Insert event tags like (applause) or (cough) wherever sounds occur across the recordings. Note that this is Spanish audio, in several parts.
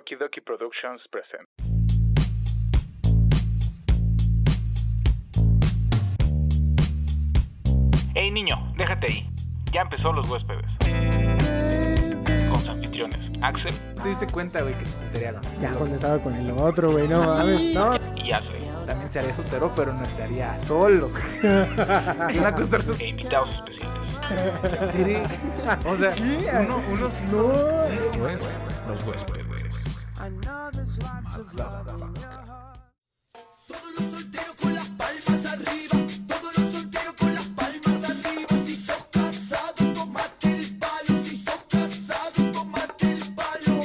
Okidoki Productions present. Hey niño, déjate ahí. Ya empezó los huéspedes. Con sus anfitriones, Axel ¿Te diste cuenta, güey, que te solterearon? Ya cuando estaba con el otro, güey, no mames, no. y Ashley. También se haría soltero, pero no estaría solo. (laughs) una cosa E invitados especiales. O sea, uno, uno sí. No. Esto es Los Huéspedes. Todos los solteros con las palmas arriba. Todos los solteros con las palmas arriba. Si sos casado, tomate el palo. Si sos casado, tomate el palo.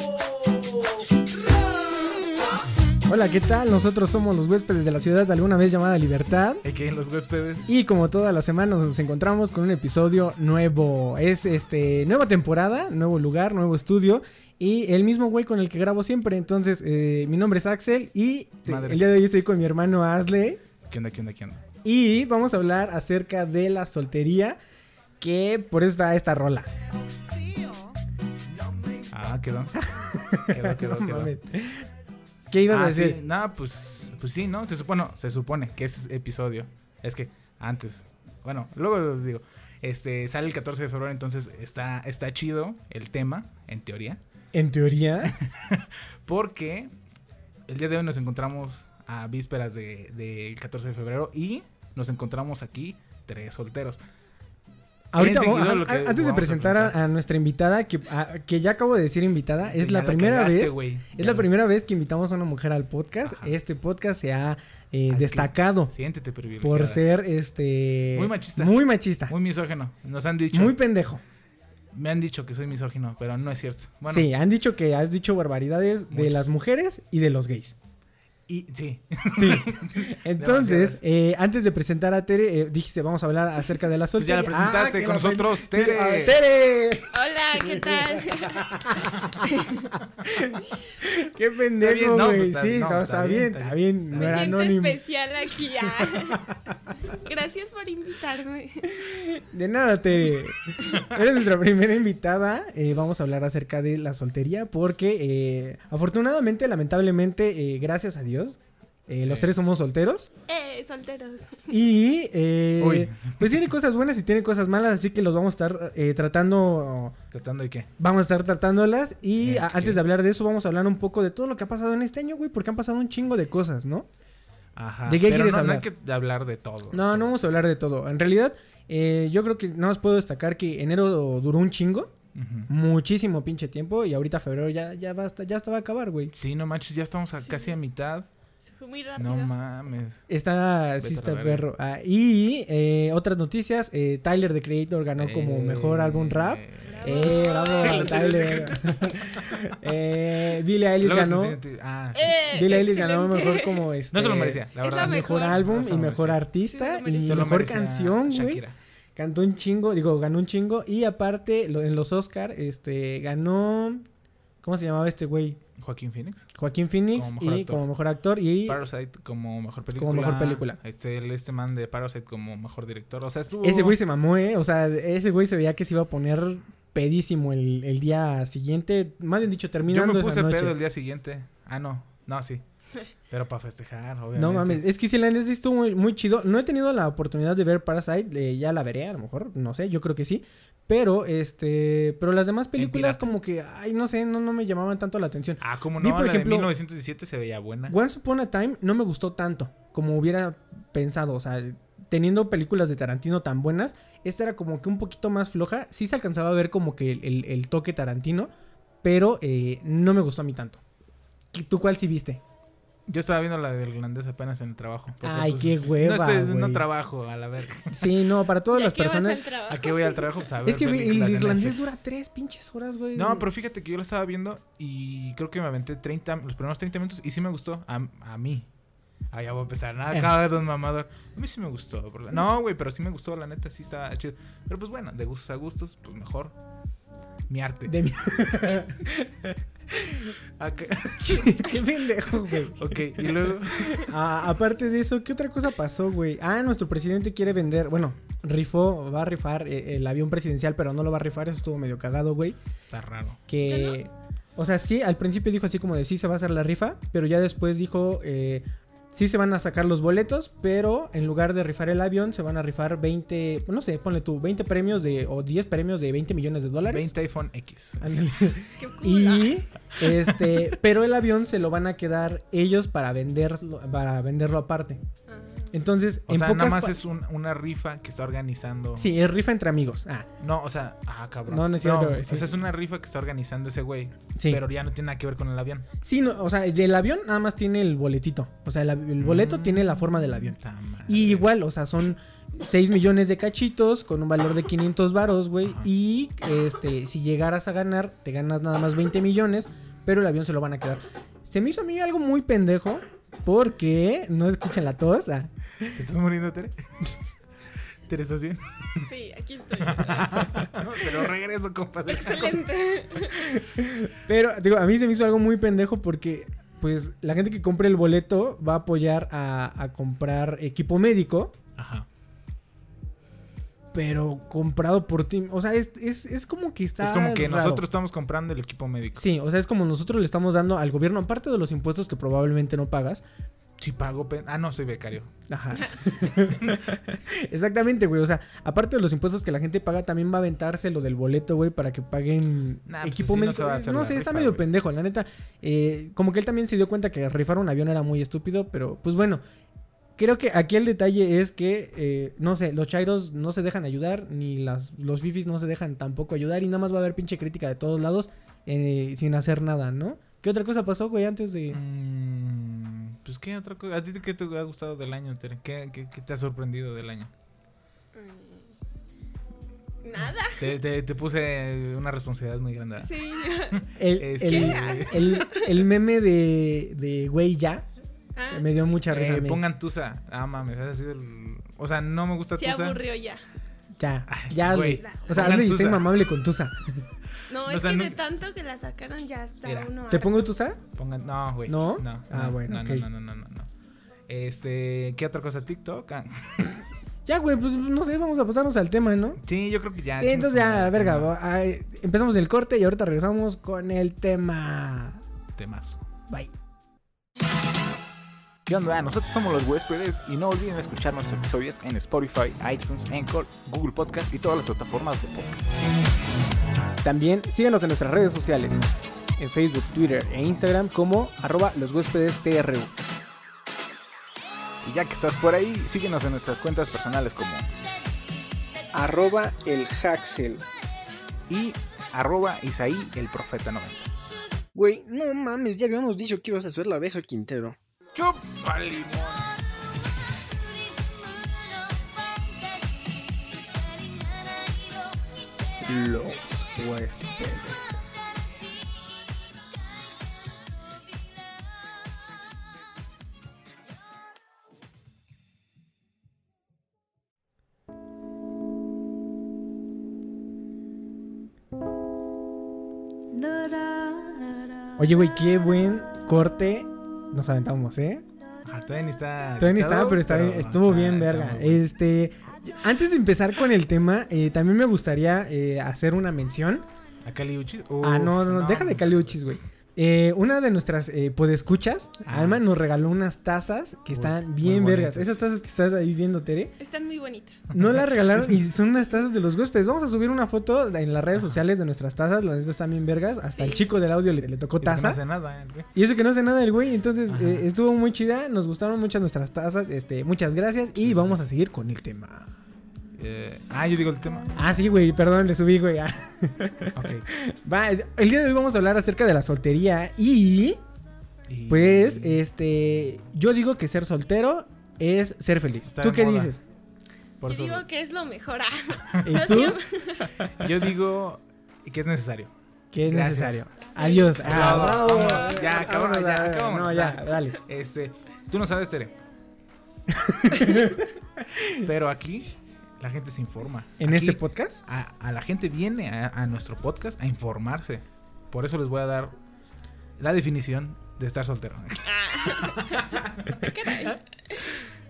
Hola, ¿qué tal? Nosotros somos los huéspedes de la ciudad alguna vez llamada Libertad. Aquí en los huéspedes. Y como todas las semanas nos encontramos con un episodio nuevo. Es este nueva temporada, nuevo lugar, nuevo estudio. Y el mismo güey con el que grabo siempre. Entonces, eh, mi nombre es Axel y Madre. el día de hoy estoy con mi hermano Asley. ¿Qué onda, qué onda, qué onda? Y vamos a hablar acerca de la soltería. Que por eso está esta rola. Ah, quedó. Quedó, quedó, (laughs) quedó. ¿Qué ibas a Ah, sí. decir? Nada, pues, pues sí, ¿no? Se supone, se supone que es episodio. Es que antes, bueno, luego digo, este, sale el 14 de febrero, entonces está, está chido el tema, en teoría, En teoría. (laughs) porque el día de hoy nos encontramos a vísperas del de, del 14 de febrero y nos encontramos aquí tres solteros. Ahorita, antes de presentar a, nuestra invitada, que, a- que ya acabo de decir invitada, es la la primera cagaste, vez. Es la primera vez que invitamos a una mujer al podcast. Ajá. Este podcast se ha eh, destacado Siéntete privilegiada. por ser este Muy machista. Muy machista. Muy Muy, misógeno. Nos han dicho. pendejo. Me han dicho que soy misógino, pero no es cierto. Bueno, sí, han dicho que has dicho barbaridades de las mujeres y de los gays. y sí. Sí. (laughs) (laughs) Entonces, eh, antes de presentar a Tere, eh, dijiste, vamos a hablar acerca de la Pues ya la presentaste que con la nosotros, Sí, (laughs) Tere. ah, ¡Tere! Hola, ¿qué tal? ¡Qué pendejo, bien, no, güey! pues sí, no, está, está está bien, bien, está bien. bien. No Me siento anónimo. especial aquí. ah. Gracias por invitarme. De nada, Tere. Eres nuestra primera invitada. Eh, vamos a hablar acerca de la soltería porque, eh, afortunadamente, lamentablemente, eh, gracias a Dios, eh, los tres somos solteros. Eh, solteros. Y, eh, pues tiene cosas buenas y tiene cosas malas, así que los vamos a estar eh, tratando, ¿Tratando de qué? vamos a estar tratándolas. Y Eh, antes de hablar de eso, vamos a hablar un poco de todo lo que ha pasado en este año, güey, porque han pasado un chingo de cosas, ¿no? Ajá. ¿De qué pero quieres no, hablar? No hay que hablar de todo. No, todo. no vamos a hablar de todo. En realidad, eh, yo creo que nada más puedo destacar que enero duró un chingo. Muchísimo pinche tiempo y ahorita febrero ya ya basta, ya hasta va a acabar, güey. Sí, no manches, ya estamos a casi a mitad. Fue muy rápido. No mames. Está sí está perro. Ah, y eh, otras noticias, eh, Tyler the Creator ganó como Eh, mejor álbum rap. eh, Eh, bravo, (laughs) Tyler. (laughs) eh, Billie Eilish luego te ganó. enseño- Ah, sí. Eh, Billie Eilish ganó excelente. mejor como este No se lo merecía, la es verdad. la mejor mejor. álbum No se y lo mejor merecía. artista Sí, se lo y. Se lo mejor merecía canción, güey. Shakira. Cantó un chingo, digo, ganó un chingo y aparte lo- en los Oscar este ganó ¿Cómo se llamaba este güey? Joaquín Phoenix. Joaquín Phoenix Como mejor y actor. como mejor actor y Parasite como mejor película. Como mejor película. Este, este man de Parasite como mejor director. O sea, estuvo. ese güey se mamó, ¿eh? O sea, ese güey se veía que se iba a poner pedísimo el, el día siguiente, más bien dicho, Yo terminando me esa puse noche. pedo el día siguiente. Ah, no. No, sí. (laughs) Pero para festejar, obviamente. No mames, es que si la estuvo muy, muy chido. No he tenido la oportunidad de ver Parasite, eh, ya la veré a lo mejor, no sé, yo creo que sí. Pero este, pero las demás películas como que, ay, no sé, no, no me llamaban tanto la atención. Ah, como Vi, no, por la ejemplo, de 1917 se veía buena. Once Upon a Time no me gustó tanto como hubiera pensado, o sea, teniendo películas de Tarantino tan buenas, esta era como que un poquito más floja. Sí se alcanzaba a ver como que el, el- el toque Tarantino, pero eh, no me gustó a mí tanto. ¿Y ¿Tú cuál sí viste? Yo estaba viendo la del irlandés apenas en el trabajo. Ay, qué No, hueva, estoy- no trabajo, a la verga. Sí, no, para todas ¿Y a las qué personas. ¿A qué voy al trabajo? Pues a ver Es que el de irlandés dura tres pinches horas, güey. No, pero fíjate que yo lo estaba viendo y creo que me aventé 30, los primeros 30 minutos y sí me gustó. A, a mí. Ah, ya voy a empezar. Nada, Eh. cada vez un mamador. A mí sí me gustó. por la- No, güey, pero sí me gustó, la neta, sí estaba chido. Pero pues bueno, de gustos a gustos, pues mejor. Mi arte. De mi- (laughs) Acá- (laughs) qué pendejo, güey. ok, y luego. Ah, aparte de eso, ¿qué otra cosa pasó, güey? Ah, nuestro presidente quiere vender, bueno, rifó, va a rifar eh, el avión presidencial, pero no lo va a rifar, eso estuvo medio cagado, güey. Está raro. Que O sea, sí, al principio dijo así como de sí se va a hacer la rifa, pero ya después dijo eh, sí se van a sacar los boletos, pero en lugar de rifar el avión se van a rifar 20, no sé, ponle tú, 20 premios de o 10 premios de 20 millones de dólares. 20 iPhone X. (laughs) Qué. Y este, pero el avión se lo van a quedar ellos para venderlo, para venderlo aparte. Ah. Entonces, O en sea, pocas nada más es un- una rifa que está organizando. Sí, es rifa entre amigos. Ah, No, o sea, ah, cabrón. No, no es cierto, sí. O sea, es una rifa que está organizando ese güey. sí. Pero ya no tiene nada que ver con el avión. Sí, no, o sea, del avión nada más tiene el boletito. O sea, el, boleto Mm. tiene la forma del avión. Y igual, o sea, son 6 millones de cachitos con un valor de 500 varos, güey. Ajá. Y este, si llegaras a ganar, te ganas nada más 20 millones, pero el avión se lo van a quedar. Se me hizo a mí algo muy pendejo porque no escuchan la tos. ah. ¿Te estás muriendo, Tere? (laughs) ¿Tere, estás bien? Sí, aquí estoy. (laughs) Pero regreso, compadre. Excelente. Pero, digo, a mí se me hizo algo muy pendejo porque, pues, la gente que compre el boleto va a apoyar a, a comprar equipo médico. Ajá. Pero comprado por ti. O sea, es, es, es como que está. es como que raro. nosotros estamos comprando el equipo médico. Sí, o sea, es como nosotros le estamos dando al gobierno, aparte de los impuestos que probablemente no pagas. Si pago. Ah, no, soy becario. Ajá. (laughs) (laughs) Exactamente, güey. O sea, aparte de los impuestos que la gente paga, también va a aventarse lo del boleto, güey, para que paguen Nah, pues equipo médico. no sé, está medio güey. pendejo, la neta. Eh, como que él también se dio cuenta que rifar un avión era muy estúpido, pero pues bueno. Creo que aquí el detalle es que, eh, no sé, los chairos no se dejan ayudar, ni las, los fifis no se dejan tampoco ayudar, y nada más va a haber pinche crítica de todos lados eh, sin hacer nada, ¿no? ¿Qué otra cosa pasó, güey, antes de...? Mm, pues, ¿qué otra cosa? ¿A ti qué te ha gustado del año, Tere? ¿Qué, qué, qué te ha sorprendido del año? Mm. Nada. Te, te, te puse una responsabilidad muy grande. Sí. (laughs) El, Este- el, el- el meme de, de güey ya Ah, me dio mucha risa. a Eh, mí. pongan Tusa. Ah, mames, ha sido el... O sea, no me gusta se Tusa. aburrió ya. Ya, Ay, ya hazle. güey, O sea, hazle y mamable con Tusa. (laughs) No, O es sea, que no- de tanto que la sacaron ya está Mira, uno. ¿Te pongo Tusa? Pongan... No, güey. ¿No? No. Ah, no, bueno, no, no, no, no, no, no. Este, ¿qué otra cosa? TikTok. Ah, (laughs) Ya, güey, pues no sé, vamos a pasarnos al tema, ¿no? Sí, yo creo que ya. sí, entonces ya, verga, ay, empezamos el corte y ahorita regresamos con el tema. Temazo. Bye. ¿Qué onda? Nosotros somos los huéspedes y no olviden escuchar nuestros episodios en Spotify, iTunes, Anchor, Google Podcast y todas las plataformas de podcast. También síganos en nuestras redes sociales, en Facebook, Twitter e Instagram como arroba los huéspedes TRU. Y ya que estás por ahí, síguenos en nuestras cuentas personales como arroba el Haxel. y arroba Isaí el Profeta 90. Güey, no mames, ya habíamos dicho que ibas a ser la abeja Quintero. ¡Chupa limón! Los huéspedes. Oye, güey, qué buen corte nos aventamos, ¿eh? Ah, todavía ni está. Todavía ni estaba, pero, está bien- estuvo está- bien, está verga. Este, antes de empezar con el tema, eh, también me gustaría eh, hacer una mención. ¿A Cali Uchis? ah, Uf, no, no, deja de Caliuchis, güey. Eh, una de nuestras eh, podescuchas, Ah, Alma, nos regaló unas tazas que Uy, están muy bien vergas. Esas tazas que estás ahí viendo, Tere, Están muy bonitas. no las (laughs) regalaron y son unas tazas de los huéspedes. Vamos a subir una foto en las redes sociales de nuestras tazas. Las neta están bien vergas. Hasta el chico del audio le, le tocó Es que no taza. hace nada, eh, güey. Y eso que no hace nada el güey, entonces eh, estuvo muy chida, nos gustaron muchas nuestras tazas, este, muchas gracias y vamos a seguir con el tema. Eh, ah, yo digo el tema. Ah, sí, güey, perdón, le subí, güey. ah. (laughs) Ok. Va, el día de hoy vamos a hablar acerca de la soltería y, Y- pues, este, yo digo que ser soltero es ser feliz. Está ¿Tú qué moda. dices? por Yo digo que es lo mejor. ah. ¿Y No tú? siempre- Yo digo que es necesario. Que es Gracias. necesario. Adiós. Ah, Bravo, bravo. vámonos, ya, acabamos, ya, acabamos, No, ya, dale. dale. Este, tú no sabes, Tere. (laughs) Pero aquí la gente se informa. ¿En Aquí este podcast? a, a la gente viene a, a nuestro podcast a informarse. Por eso les voy a dar la definición de estar soltero. Ah. (laughs)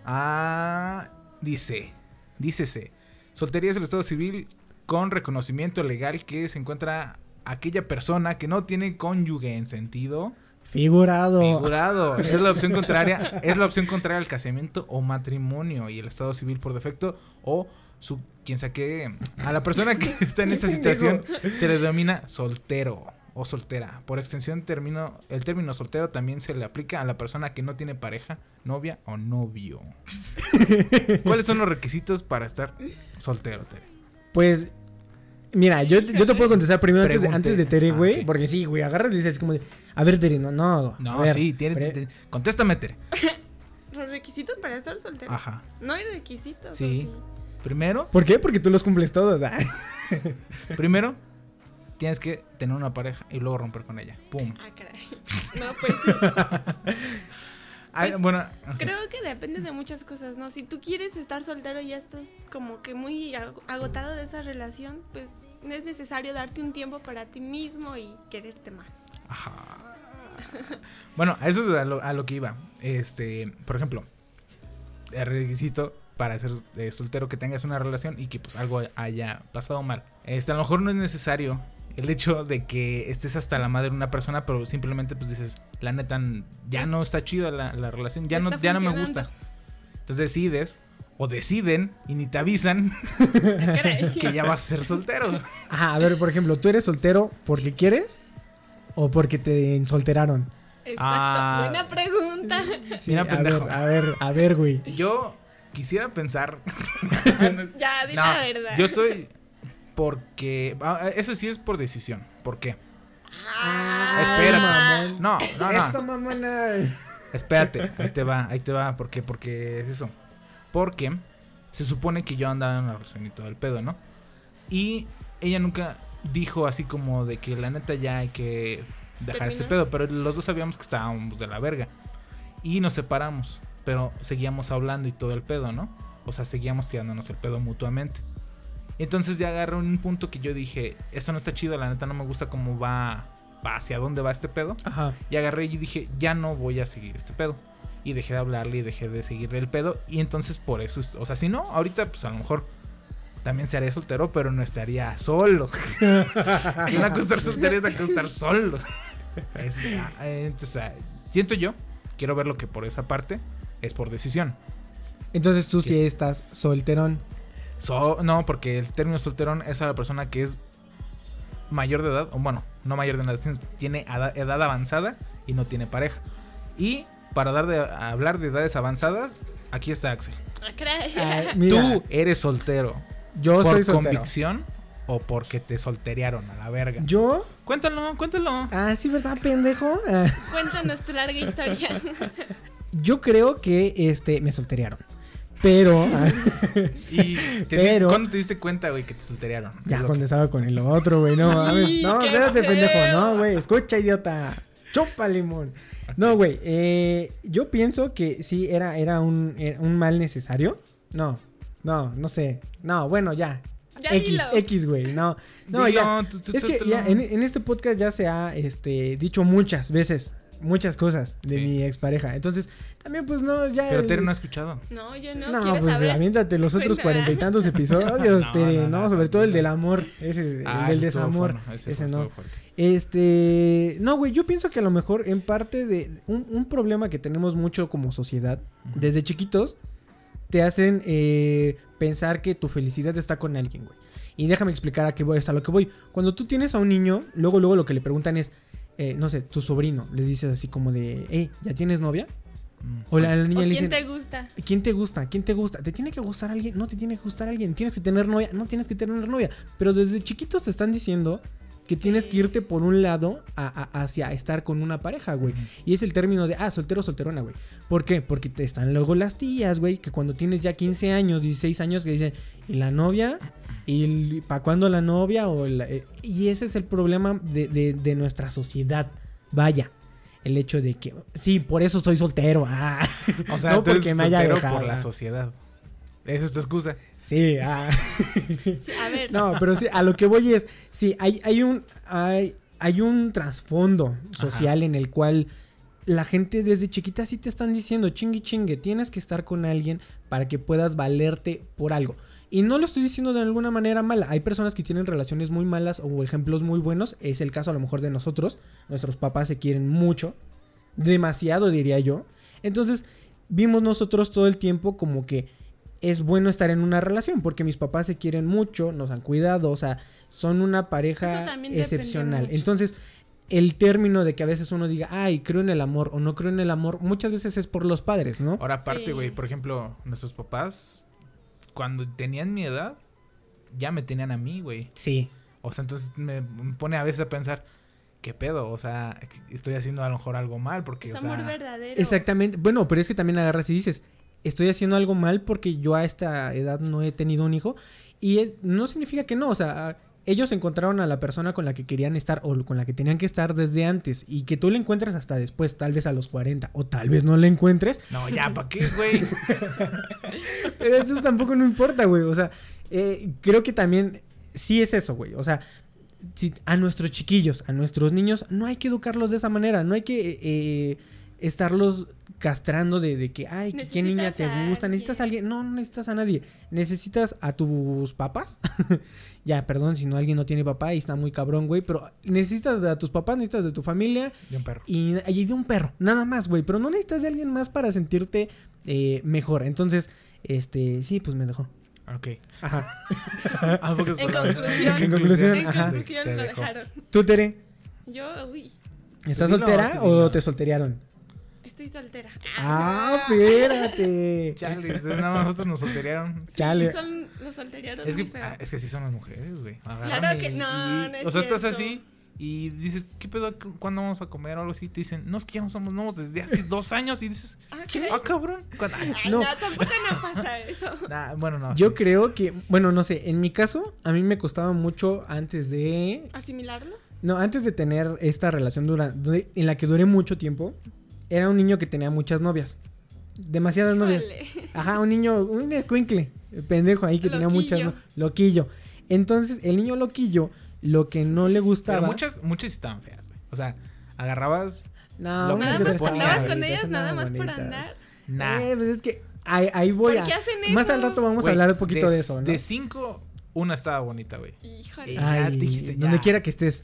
Ah, dice, dícese, soltería es el estado civil con reconocimiento legal que se encuentra aquella persona que no tiene cónyuge en sentido Figurado. figurado. (laughs) Es la opción contraria, es la opción contraria al casamiento o matrimonio y el estado civil por defecto o su quien saque a la persona que (laughs) está en esta situación se le denomina soltero o soltera. Por extensión término el término soltero también se le aplica a la persona que no tiene pareja, novia o novio. (laughs) ¿Cuáles son los requisitos para estar soltero, Tere? Pues, mira, yo, yo te puedo contestar primero antes de, antes de Tere, Ah, güey. Porque sí, güey, agarras y dices como de, a ver, Tere, no, no. No, ver, sí, tiene, pre- te- contéstame, Tere. (laughs) Los requisitos para estar soltero. Ajá. No hay requisitos. ¿o Sí. Primero, ¿Por qué? Porque tú los cumples todos. ah. (laughs) primero tienes que tener una pareja y luego romper con ella. Pum. Ah, caray. No, pues (laughs) Ay, Pues, bueno, creo que depende de muchas cosas, ¿no? Si tú quieres estar soltero y ya estás como que muy ag- agotado de esa relación, pues es necesario darte un tiempo para ti mismo y quererte más. Ajá. Bueno, eso es a lo, a lo que iba. Este, por ejemplo, el requisito para ser eh, soltero que tengas una relación y que pues algo haya pasado mal. Este, a lo mejor no es necesario el hecho de que estés hasta la madre de una persona, pero simplemente pues dices, la neta, ya Es- no está chida la, la relación, ya no ya no me gusta. Entonces decides, o deciden, y ni te avisan Ah, (laughs) que ya vas a ser soltero. Ajá, a ver, por ejemplo, ¿tú eres soltero porque quieres o porque te solteraron? Exacto. Ah. Buena pregunta. Mira, a pendejo. ver, a ver, a ver, güey. Yo quisiera pensar... (laughs) ya, di No, la verdad. Yo soy porque ah, eso sí es por decisión. ¿Por qué? Ah, Espérate. mamón. No, no, no. Eso, mamona. Espérate, ahí te va, ahí te va, ¿por qué? Porque es eso. Porque se supone que yo andaba en una relación y todo el pedo, ¿no? Y ella nunca dijo así como de que la neta ya hay que dejar este ¿Terminar? pedo, pero los dos sabíamos que estábamos de la verga. Y nos separamos, pero seguíamos hablando y todo el pedo, ¿no? O sea, seguíamos tirándonos el pedo mutuamente. Entonces ya agarré un punto que yo dije, esto no está chido, la neta no me gusta cómo va, va hacia dónde va este pedo. Ajá. Y agarré y dije, ya no voy a seguir este pedo. Y dejé de hablarle y dejé de seguirle el pedo. Y entonces por eso, es- o sea, si no, ahorita pues a lo mejor también se haría soltero, pero no estaría solo. (laughs) soltero cosa estar solo. (laughs) Es- ah, entonces, ah, siento yo, quiero ver lo que por esa parte es por decisión. Entonces tú sí estás solterón. So- no, porque el término solterón es a la persona que es mayor de edad, o bueno, no mayor de edad, sino tiene edad avanzada y no tiene pareja. Y para dar de, hablar de edades avanzadas, aquí está Axel. Tú eres soltero. yo ¿Por soy soltero. convicción o porque te solterearon a la verga? Yo. Cuéntalo, cuéntalo. Ah, sí, ¿verdad, pendejo? Ah, Cuéntanos tu larga historia. (laughs) yo creo que este me solterearon. Pero. (laughs) Y te Pero- ¿Cuándo te diste cuenta, güey, que te solterearon? ya cuando estaba con el otro, güey. No, (laughs) mames. No, espérate, pendejo. No, güey. Escucha, idiota. Chupa limón. No, güey. eh, yo pienso que sí era, era un, era un mal necesario. No, no, no sé. No, bueno, ya. Ya X, dilo. X, güey. No, no, Dilo, ya. tú- tú- Es tú- que tú ya lo- en, en este podcast ya se ha este, dicho muchas veces, muchas cosas de Sí. mi expareja. Entonces, también pues no, ya... Pero Tere no ha escuchado. No, yo no, No, pues saber. aviéntate los otros cuarenta y tantos episodios, (laughs) No, Tere, no, no, no, sobre no, todo el del amor, ese es el Ah, del desamor, ese, no. Este, no, güey, yo pienso que a lo mejor en parte de un, un problema que tenemos mucho como sociedad, desde chiquitos, te hacen eh, pensar que tu felicidad está con alguien, güey. Y déjame explicar a qué voy, hasta lo que voy. Cuando tú tienes a un niño, luego, luego lo que le preguntan es, eh, no sé, tu sobrino, le dices así como de, hey, ¿ya tienes novia? Mm. O la, la niña ¿O le quién dicen, te gusta? ¿Quién te gusta? ¿Quién te gusta? ¿Te tiene que gustar alguien? No te tiene que gustar alguien. ¿Tienes que tener novia? No tienes que tener novia. Pero desde chiquitos te están diciendo que tienes que irte por un lado a- a- hacia estar con una pareja, güey. Ujú. Y es el término de, ah, soltero, solterona, güey. ¿Por qué? Porque te están luego las tías, güey, que cuando tienes ya 15 años, 16 años, que dicen, ¿y la novia? ¿Y para cuándo la novia? O la- eh, y ese es el problema de, de- de nuestra sociedad. Vaya. El hecho de que, sí, por eso soy soltero. Ah. (laughs) O sea, (laughs) no tú eres porque me haya soltero dejado. por la sociedad. Esa es tu excusa. Sí, ah. Sí, a ver. No, pero sí, a lo que voy es, sí, hay, hay un, hay, hay un trasfondo social en el cual la gente desde chiquita sí te están diciendo, chingue chingue, tienes que estar con alguien para que puedas valerte por algo. Y no lo estoy diciendo de alguna manera mala. Hay personas que tienen relaciones muy malas o ejemplos muy buenos. Es el caso a lo mejor de nosotros. Nuestros papás se quieren mucho. Demasiado diría yo. Entonces vimos nosotros todo el tiempo como que es bueno estar en una relación. Porque mis papás se quieren mucho, nos han cuidado. O sea, son una pareja excepcional. Entonces el término de que a veces uno diga, ay, creo en el amor o no creo en el amor, muchas veces es por los padres, ¿no? Ahora aparte, Sí. güey, por ejemplo, nuestros papás, cuando tenían mi edad, ya me tenían a mí, güey. Sí. O sea, entonces me pone a veces a pensar, ¿qué pedo? O sea, estoy haciendo a lo mejor algo mal porque, Es o amor sea... verdadero. Exactamente. Bueno, pero es que también agarras y dices, estoy haciendo algo mal porque yo a esta edad no he tenido un hijo. Y es- no significa que no, o sea, ellos encontraron a la persona con la que querían estar o con la que tenían que estar desde antes. Y que tú la encuentres hasta después, tal vez a los 40, o tal vez no la encuentres. No, ya, ¿para qué, güey? (laughs) Pero eso tampoco no importa, güey. O sea, eh, creo que también sí es eso, güey. O sea, si a nuestros chiquillos, a nuestros niños, no hay que educarlos de esa manera. No hay que eh, estarlos castrando de, de que, ay, ¿qué- ¿qué niña te gusta? ¿Necesitas a alguien. No, no necesitas a nadie. Necesitas a tus papás. (laughs) ya, perdón si no alguien no tiene papá y está muy cabrón, güey. Pero necesitas a tus papás, necesitas de tu familia De un perro. y, y de un perro, nada más, güey. Pero no necesitas de alguien más para sentirte eh, mejor. Entonces, este, sí, pues me dejó. Ok. Ajá. (laughs) Ah, En conclusión. En conclusión, En ajá. conclusión Te lo dejaron. ¿Tú, Tere? Yo, uy, ¿Estás Dilo, soltera o te solterearon? Estoy soltera. Ah, espérate. (laughs) Chale, entonces nada más nosotros nos solterearon. Sí, Chale. Son, los solteriaron Es muy que, feo. ah, es que así son las mujeres, güey. Claro que no, y- no es O sea, estás así y dices, ¿qué pedo? ¿Cu- ¿Cuándo vamos a comer o algo así? Te dicen, no, es que ya no somos nuevos desde hace (laughs) dos años. Y dices, Ah, ¿qué? Ah, cabrón. Ay, No. no. tampoco no pasa eso. (laughs) nah, bueno, no. Yo sí. creo que, bueno, no sé, en mi caso, a mí me costaba mucho antes de, ¿Asimilarlo? no, antes de tener esta relación dura, en la que duré mucho tiempo, era un niño que tenía muchas novias. Demasiadas novias. Híjole. (laughs) Ajá, un niño, un escuincle, pendejo ahí que tenía muchas, Loquillo. no- loquillo. Entonces, el niño loquillo, lo que no le gustaba. Pero muchas, muchas estaban feas, güey. O sea, agarrabas, No, Lo unas que Nada más andabas con ellas nada más por andar. nah. Eh, pues es que ahí, ahí voy ¿Por a. qué hacen Más al eso? rato vamos Güey, a hablar un poquito de, eso, ¿no? De cinco, una estaba bonita, güey. Híjole. Ya Ay, dijiste, donde quiera que estés.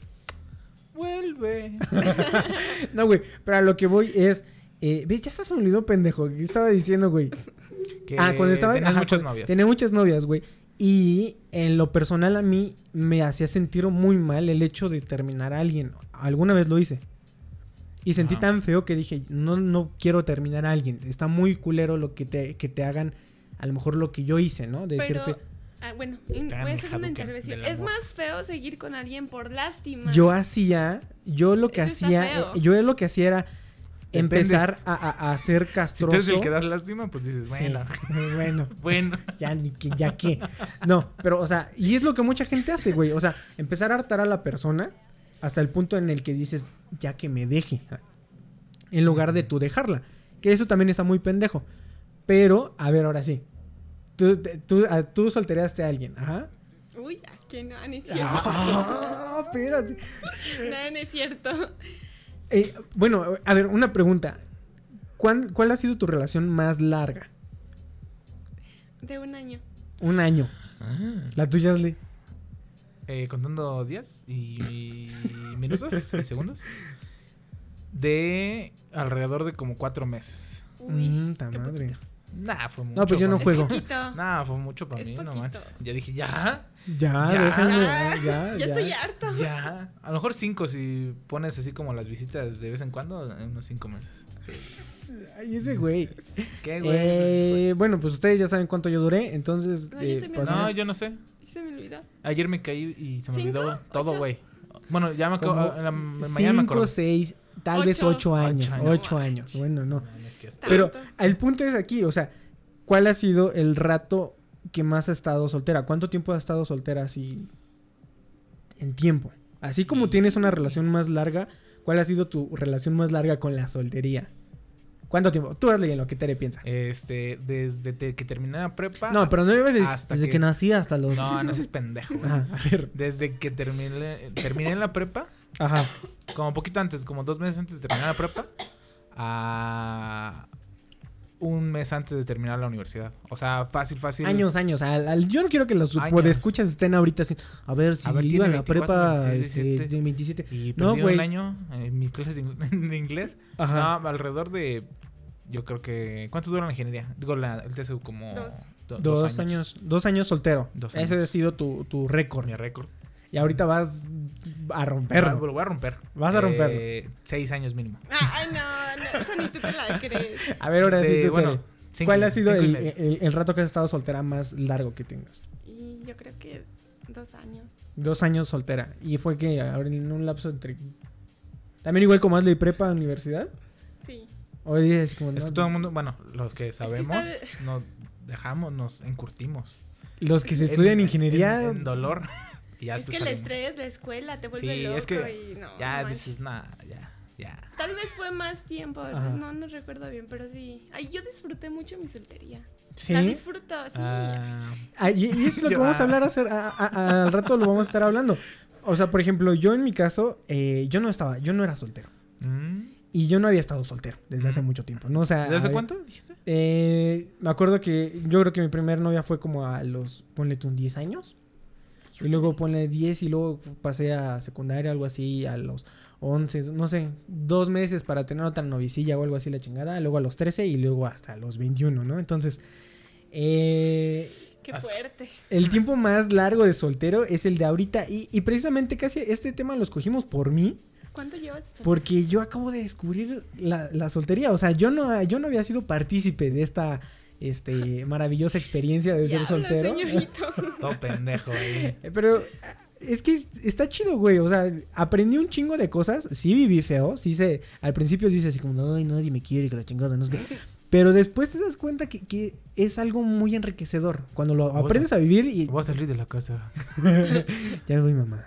Vuelve. (laughs) No, güey, pero a lo que voy es. Eh, ¿Ves? Ya estás se me olvidó, pendejo. ¿Qué estaba diciendo, güey? Que ah, cuando estaba. tenías ajá, muchas cuando- novias. Tenía muchas novias, güey. Y en lo personal a mí me hacía sentir muy mal el hecho de terminar a alguien. Alguna vez lo hice. Y sentí tan feo que dije, no, no quiero terminar a alguien. Está muy culero lo que te, que te hagan, a lo mejor lo que yo hice, ¿no? De Pero, decirte, ah, bueno, voy a hacer una intervención. Es más feo seguir con alguien por lástima. yo hacía, yo lo que Eso hacía, eh, yo lo que hacía era Depende. empezar a, a, a ser Si tú castroso. eres el que das lástima, pues dices, Sí, bueno, (laughs) bueno. (laughs) bueno. Ya ni que, ya que. No, pero, o sea, y es lo que mucha gente hace, güey. O sea, empezar a hartar a la persona hasta el punto en el que dices, ya que me deje. En lugar de tú dejarla. Que eso también está muy pendejo. Pero, a ver, ahora sí. Tú, tú, a- tú soltereaste a alguien, ajá. Uy, ¿a quién no? No es cierto. Ah, (laughs) espérate. No, no es cierto. Eh, bueno, a ver, una pregunta. ¿Cuál, ¿Cuál ha sido tu relación más larga? De un año. Un año. La tuya, Ashley. Eh, contando días y (laughs) minutos y segundos. De alrededor de como cuatro meses. Uy, Mm, ta madre. poquito. Nah, fue mucho. No, pues yo no juego. Nah, fue mucho para Es mí, no poquito. manches. Ya dije, ya, Ya, Ya. déjame, Ya, ya, ya. (laughs) ya estoy harto. ya. A lo mejor cinco si pones así como las visitas de vez en cuando, en unos cinco meses. Ay, ese güey. ¿Qué, güey? Eh, bueno, pues ustedes ya saben cuánto yo duré, entonces... No, yo eh, se me Pues, no, yo no sé. Y se me olvidó. Ayer me caí y se me ¿Cinco? olvidó todo, güey. Bueno, ya me mañana me cinco, acuerdo. seis, tal vez Ocho. ocho años. Ocho años. Ocho años. Bueno, no. Pero el punto es aquí, o sea, ¿cuál ha sido el rato que más has estado soltera? ¿Cuánto tiempo has estado soltera así en tiempo? Así como tienes una relación más larga, ¿cuál ha sido tu relación más larga con la soltería? ¿Cuánto tiempo? Tú hazle en lo que Tere piensa. Este, desde que terminé la prepa. No, pero no de- hasta desde que... que- nací hasta los... No, no seas pendejo. (laughs) Ajá, a ver. Desde que terminé, terminé en la prepa, Ajá. como poquito antes, como dos meses antes de terminar la prepa, a un mes antes de terminar la universidad. O sea, fácil, fácil. Años, años. Al, al- yo no quiero que los Años. escuchas estén ahorita así. A ver si A ver, tiene a 24, prepa 26, este, 17. de 27. Y No, güey. un año en mis clases de, ing- de (laughs) inglés. Ajá. No, alrededor de. Yo creo que. ¿Cuánto dura la ingeniería? Digo, la, el TSU como. Dos. do- dos, años. Dos años soltero. Dos Ese años. ha sido tu, tu récord. Mi récord. Y ahorita vas a romperlo. Lo voy a romper. Vas a romperlo. Eh, seis años mínimo. Ay, no, (laughs) no, eso ni tú te la crees. A ver, ahora sí, De- tú, bueno, cinco- ¿Cuál ha sido el, medio. el- el rato que has estado soltera más largo que tengas? Y yo creo que dos años. Dos años soltera. Y fue que ahora en un lapso entre. También igual como hazle prepa a universidad. Sí. Hoy día es como. Es no, que todo el mundo, bueno, los que sabemos, de- nos dejamos, nos encurtimos. Los que se estudian ingeniería. En, en dolor. (laughs) Y ya es que después el salimos. estrés, la escuela, te vuelve Sí, loco es que y no. Ya no dices, nada, ya, ya. Tal vez fue más tiempo, no, no recuerdo bien, pero sí. Ay, yo disfruté mucho mi soltería. Sí. La disfruto, sí. Ah, Ah, y, y eso es lo que (laughs) vamos a ah. hablar hacer, a- a- a- al rato lo vamos a estar hablando. O sea, por ejemplo, yo en mi caso, eh, yo no estaba, yo no era soltero. mm. Y yo no había estado soltero desde hace mucho tiempo, ¿no? O sea, ¿Desde a hace ver, cuánto dijiste? eh, me acuerdo que yo creo que mi primer novia fue como a los, ponle tú, 10 años. Y luego ponle 10 y luego pasé a secundaria, algo así, a los 11, no sé, dos meses para tener otra novicilla o algo así la chingada. Luego a los 13 y luego hasta los 21, ¿no? Entonces, eh, Qué Asco. fuerte. el tiempo más largo de soltero es el de ahorita. Y, y precisamente casi este tema lo escogimos por mí. ¿Cuánto llevas? de? Porque yo acabo de descubrir la, la soltería. O sea, yo no, yo no había sido partícipe de esta este, maravillosa experiencia de ser soltero. señorito. (laughs) Todo pendejo. Eh, Pero es que es- está chido, güey. O sea, aprendí un chingo de cosas. Sí viví feo. Sí se... Al principio dices así como, ay, nadie me quiere, que la chingada, no qué. Pero después te das cuenta que, que es algo muy enriquecedor. Cuando lo aprendes a vivir y... Voy a salir de la casa. (laughs) ya me voy, mamá.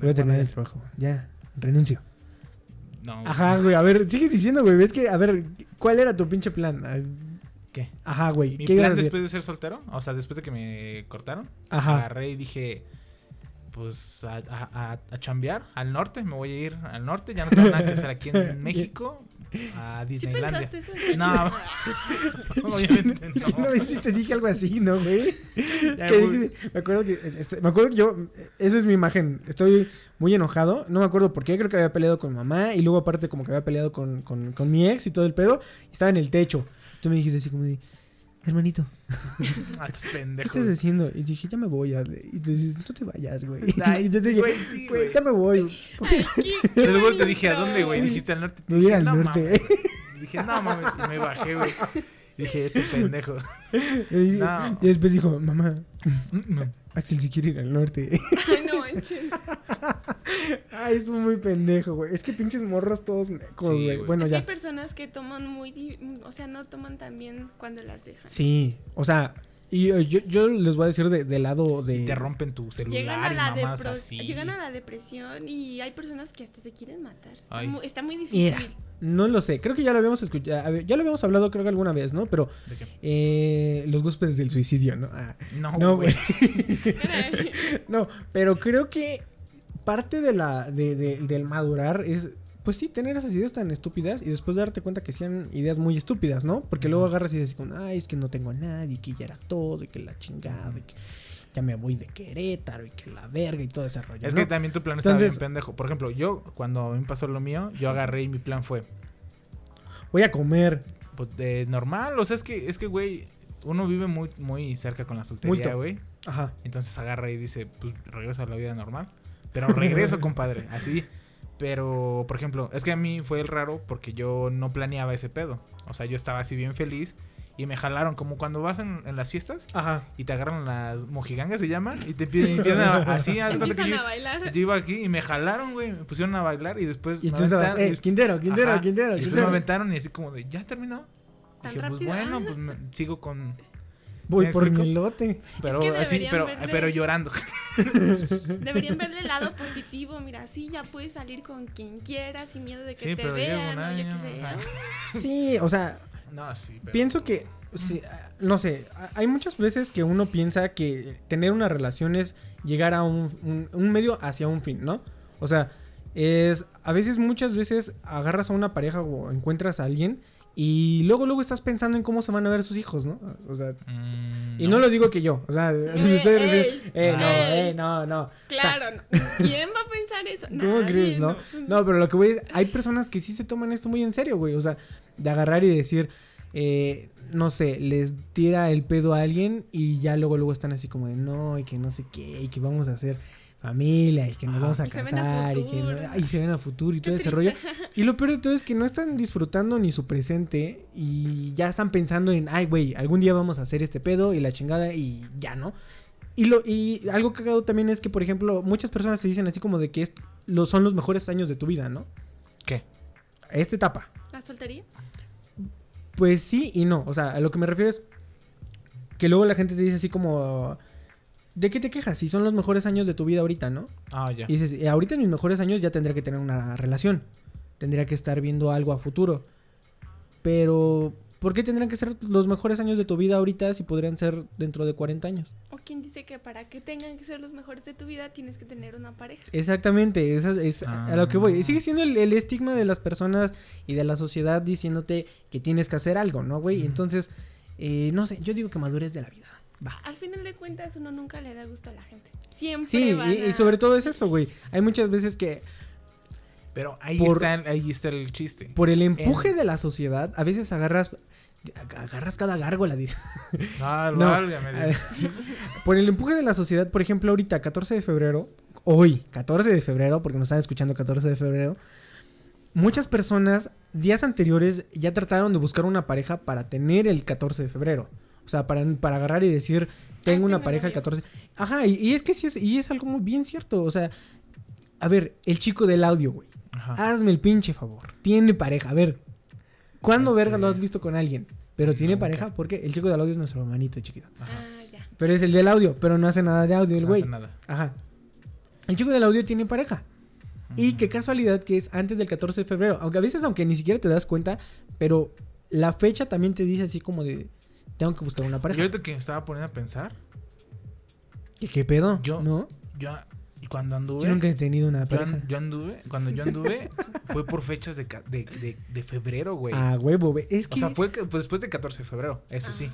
Voy a terminar el trabajo. Ya, renuncio. No. Ajá, güey. A ver, sigues diciendo, güey. Ves que, a ver, ¿cuál era tu pinche plan? Ah, ¿Qué? Ajá, güey. Mi ¿Qué plan después de ser soltero, o sea, después de que me cortaron, Ajá. agarré y dije, pues a, a, a- chambear al norte, me voy a ir al norte, ya no tengo nada que hacer aquí en (laughs) México, a ¿Sí Disneylandia. pensaste eso? No. (laughs) Obviamente no. Una vez sí te dije algo así, ¿no, güey? (laughs) Que me acuerdo que este, me acuerdo que yo esa es mi imagen. Estoy muy enojado, no me acuerdo por qué, creo que había peleado con mi mamá y luego aparte como que había peleado con, con, con mi ex y todo el pedo, y estaba en el techo. Tú me dijiste así como de, "Hermanito, (laughs) Ah, estás ¿qué estás haciendo?" Y dije, "Ya me voy." a-". Y tú dices, "No te vayas, güey." (laughs) Ay, y yo te dije, güey, sí, "Güey, ya me voy." (laughs) Después te dije, ¿a dónde, güey? Dijiste al norte. Me voy Dije, al "No norte. mames". Dije, no mames, y me bajé, güey. Dije, este pendejo. Y, No. y después dijo, "Mamá, Mm, no. Axel si quiere ir al norte." (laughs) Ay, no manches. (laughs) Ay, es muy pendejo, güey. Es que pinches morros todos mecos, Sí, güey. bueno, es que ya. hay personas que toman muy. O sea, no toman tan bien cuando las dejan. Sí, o sea, y yo, yo, yo les voy a decir de- del lado de... Te rompen tu celular Llegan a, y la mamás depro- así. llegan a la depresión y hay personas que hasta se quieren matar. Está, muy, está muy difícil. No lo sé. Creo que ya lo habíamos escuchado. Ya lo habíamos hablado, creo que alguna vez, ¿no? Pero ¿De qué? eh, los huéspedes del suicidio, ¿no? Ah, No, no, güey. Caray. (laughs) (laughs) no, pero creo que parte de la de, de- del madurar es, pues sí, tener esas ideas tan estúpidas y después darte cuenta que sean ideas muy estúpidas, ¿no? Porque luego agarras y dices, como, ay, es que no tengo a nadie, que ya era todo, y que la chingada, y que ya me voy de Querétaro, y que la verga, y todo ese rollo. Es ¿no? que también tu plan estaba Entonces- bien pendejo. Por ejemplo, yo, cuando a mí me pasó lo mío, yo agarré y mi plan fue, Voy a comer. pues, de normal. O sea, es que, es que, güey, uno vive muy, muy cerca con la soltería, güey. Ajá. Entonces agarra y dice, pues regreso a la vida normal. Pero regreso, (laughs) compadre, así. Pero, por ejemplo, es que a mí fue el raro porque yo no planeaba ese pedo. O sea, yo estaba así bien feliz y me jalaron como cuando vas en, en las fiestas Ajá. y te agarran las mojigangas, se llama, y te piden, (laughs) empiezan a- así, cuenta que Empiezan yo, a bailar. yo iba aquí y me jalaron, güey, me pusieron a bailar y después Y me tú estabas, eh, Quintero, Quintero, Ajá, Quintero, y después me Quintero. aventaron y así como de, ¿ya terminó? ¿Tan Dije, pues bueno, Ah. pues me- sigo con... Voy ¿Me por mi elote. Pero que así, deberían pero, verle- pero llorando. (laughs) Deberían verle el lado positivo. Mira, sí, ya puedes salir con quien quieras sin miedo de que Sí, te vean yo qué año. sé. Ajá. Sí, o sea, No, sí, pero... pienso que, sí, ah, no sé, ah, hay muchas veces que uno piensa que tener una relación es llegar a un, un- un medio hacia un fin, ¿no? O sea, es, a veces, muchas veces agarras a una pareja o encuentras a alguien Y luego, luego estás pensando en cómo se van a ver sus hijos, ¿no? O sea, Mm, y no lo digo que yo, o sea, Eh, estoy ey, (laughs) refiriendo- eh, no, eh, no, no. Claro, no. ¿quién va a pensar eso? (laughs) ¿Cómo Nadie, crees, no? pues, No, pero lo que voy es, hay personas que sí se toman esto muy en serio, güey. O sea, de agarrar y decir, eh, no sé, les tira el pedo a alguien y ya luego, luego están así como de no, y que no sé qué, y que vamos a hacer familia, y que nos vamos a Y se ven a casar, y que no- y se ven a futuro y Qué todo ese triste. rollo. Y lo peor de todo es que no están disfrutando ni su presente y ya están pensando en, ay, güey, algún día vamos a hacer este pedo y la chingada y ya, ¿no? Y, lo, y algo cagado también es que, por ejemplo, muchas personas te dicen así como de que es, lo, son los mejores años de tu vida, ¿no? ¿Qué? Esta etapa. ¿La soltería? Pues sí y no. O sea, a lo que me refiero es que luego la gente te dice así como... ¿De qué te quejas? Si son los mejores años de tu vida ahorita, ¿no? Ah, ya. Y dices, "Eh, ahorita en mis mejores años ya tendría que tener una relación. Tendría que estar viendo algo a futuro. Pero, ¿por qué tendrían que ser los mejores años de tu vida ahorita si podrían ser dentro de 40 años? ¿O quién dice que para que tengan que ser los mejores de tu vida tienes que tener una pareja? Exactamente, esa es a lo que voy. Ah. Sigue siendo el, el estigma de las personas y de la sociedad diciéndote que tienes que hacer algo, ¿no, güey? Entonces, eh, no sé, yo digo que madurez de la vida. Va. Al final de cuentas uno nunca le da gusto a la gente. Siempre Sí, van y, sobre todo es eso, güey. Hay muchas veces que Pero ahí, Por- está, el- ahí está el chiste. por el empuje de la sociedad, a veces agarras agarras cada gárgola, dice. Ah, (laughs) No. válgame (laughs) por el empuje de la sociedad, por ejemplo, ahorita 14 de febrero, hoy, 14 de febrero, porque nos están escuchando 14 de febrero, muchas personas días anteriores ya trataron de buscar una pareja para tener el 14 de febrero. O sea, para, para agarrar y decir, tengo una tengo pareja el novio. 14. Ajá, y, y es que sí es, y es algo muy bien cierto. O sea, a ver, el chico del audio, güey. Ajá. Hazme el pinche favor. Tiene pareja. A ver, ¿cuándo Este- verga lo has visto con alguien? Pero tiene Nunca. pareja porque el chico del audio es nuestro hermanito chiquito. Ah, ya. Pero es el del audio, pero no hace nada de audio el No güey. hace nada. Ajá. El chico del audio tiene pareja. Y qué casualidad que es antes del 14 de febrero. Aunque a veces, aunque ni siquiera te das cuenta, pero la fecha también te dice así como de, tengo que buscar una Yo pareja. ahorita que me estaba poniendo a pensar, ¿Qué, qué pedo? Yo- ¿No? yo cuando anduve... Yo nunca he tenido una yo, pareja. an- yo anduve, cuando yo anduve, (laughs) fue por fechas de, de, de, de febrero, güey. Ah, huevo, güey. Es que o sea, fue que- pues, después de 14 de febrero, eso sí.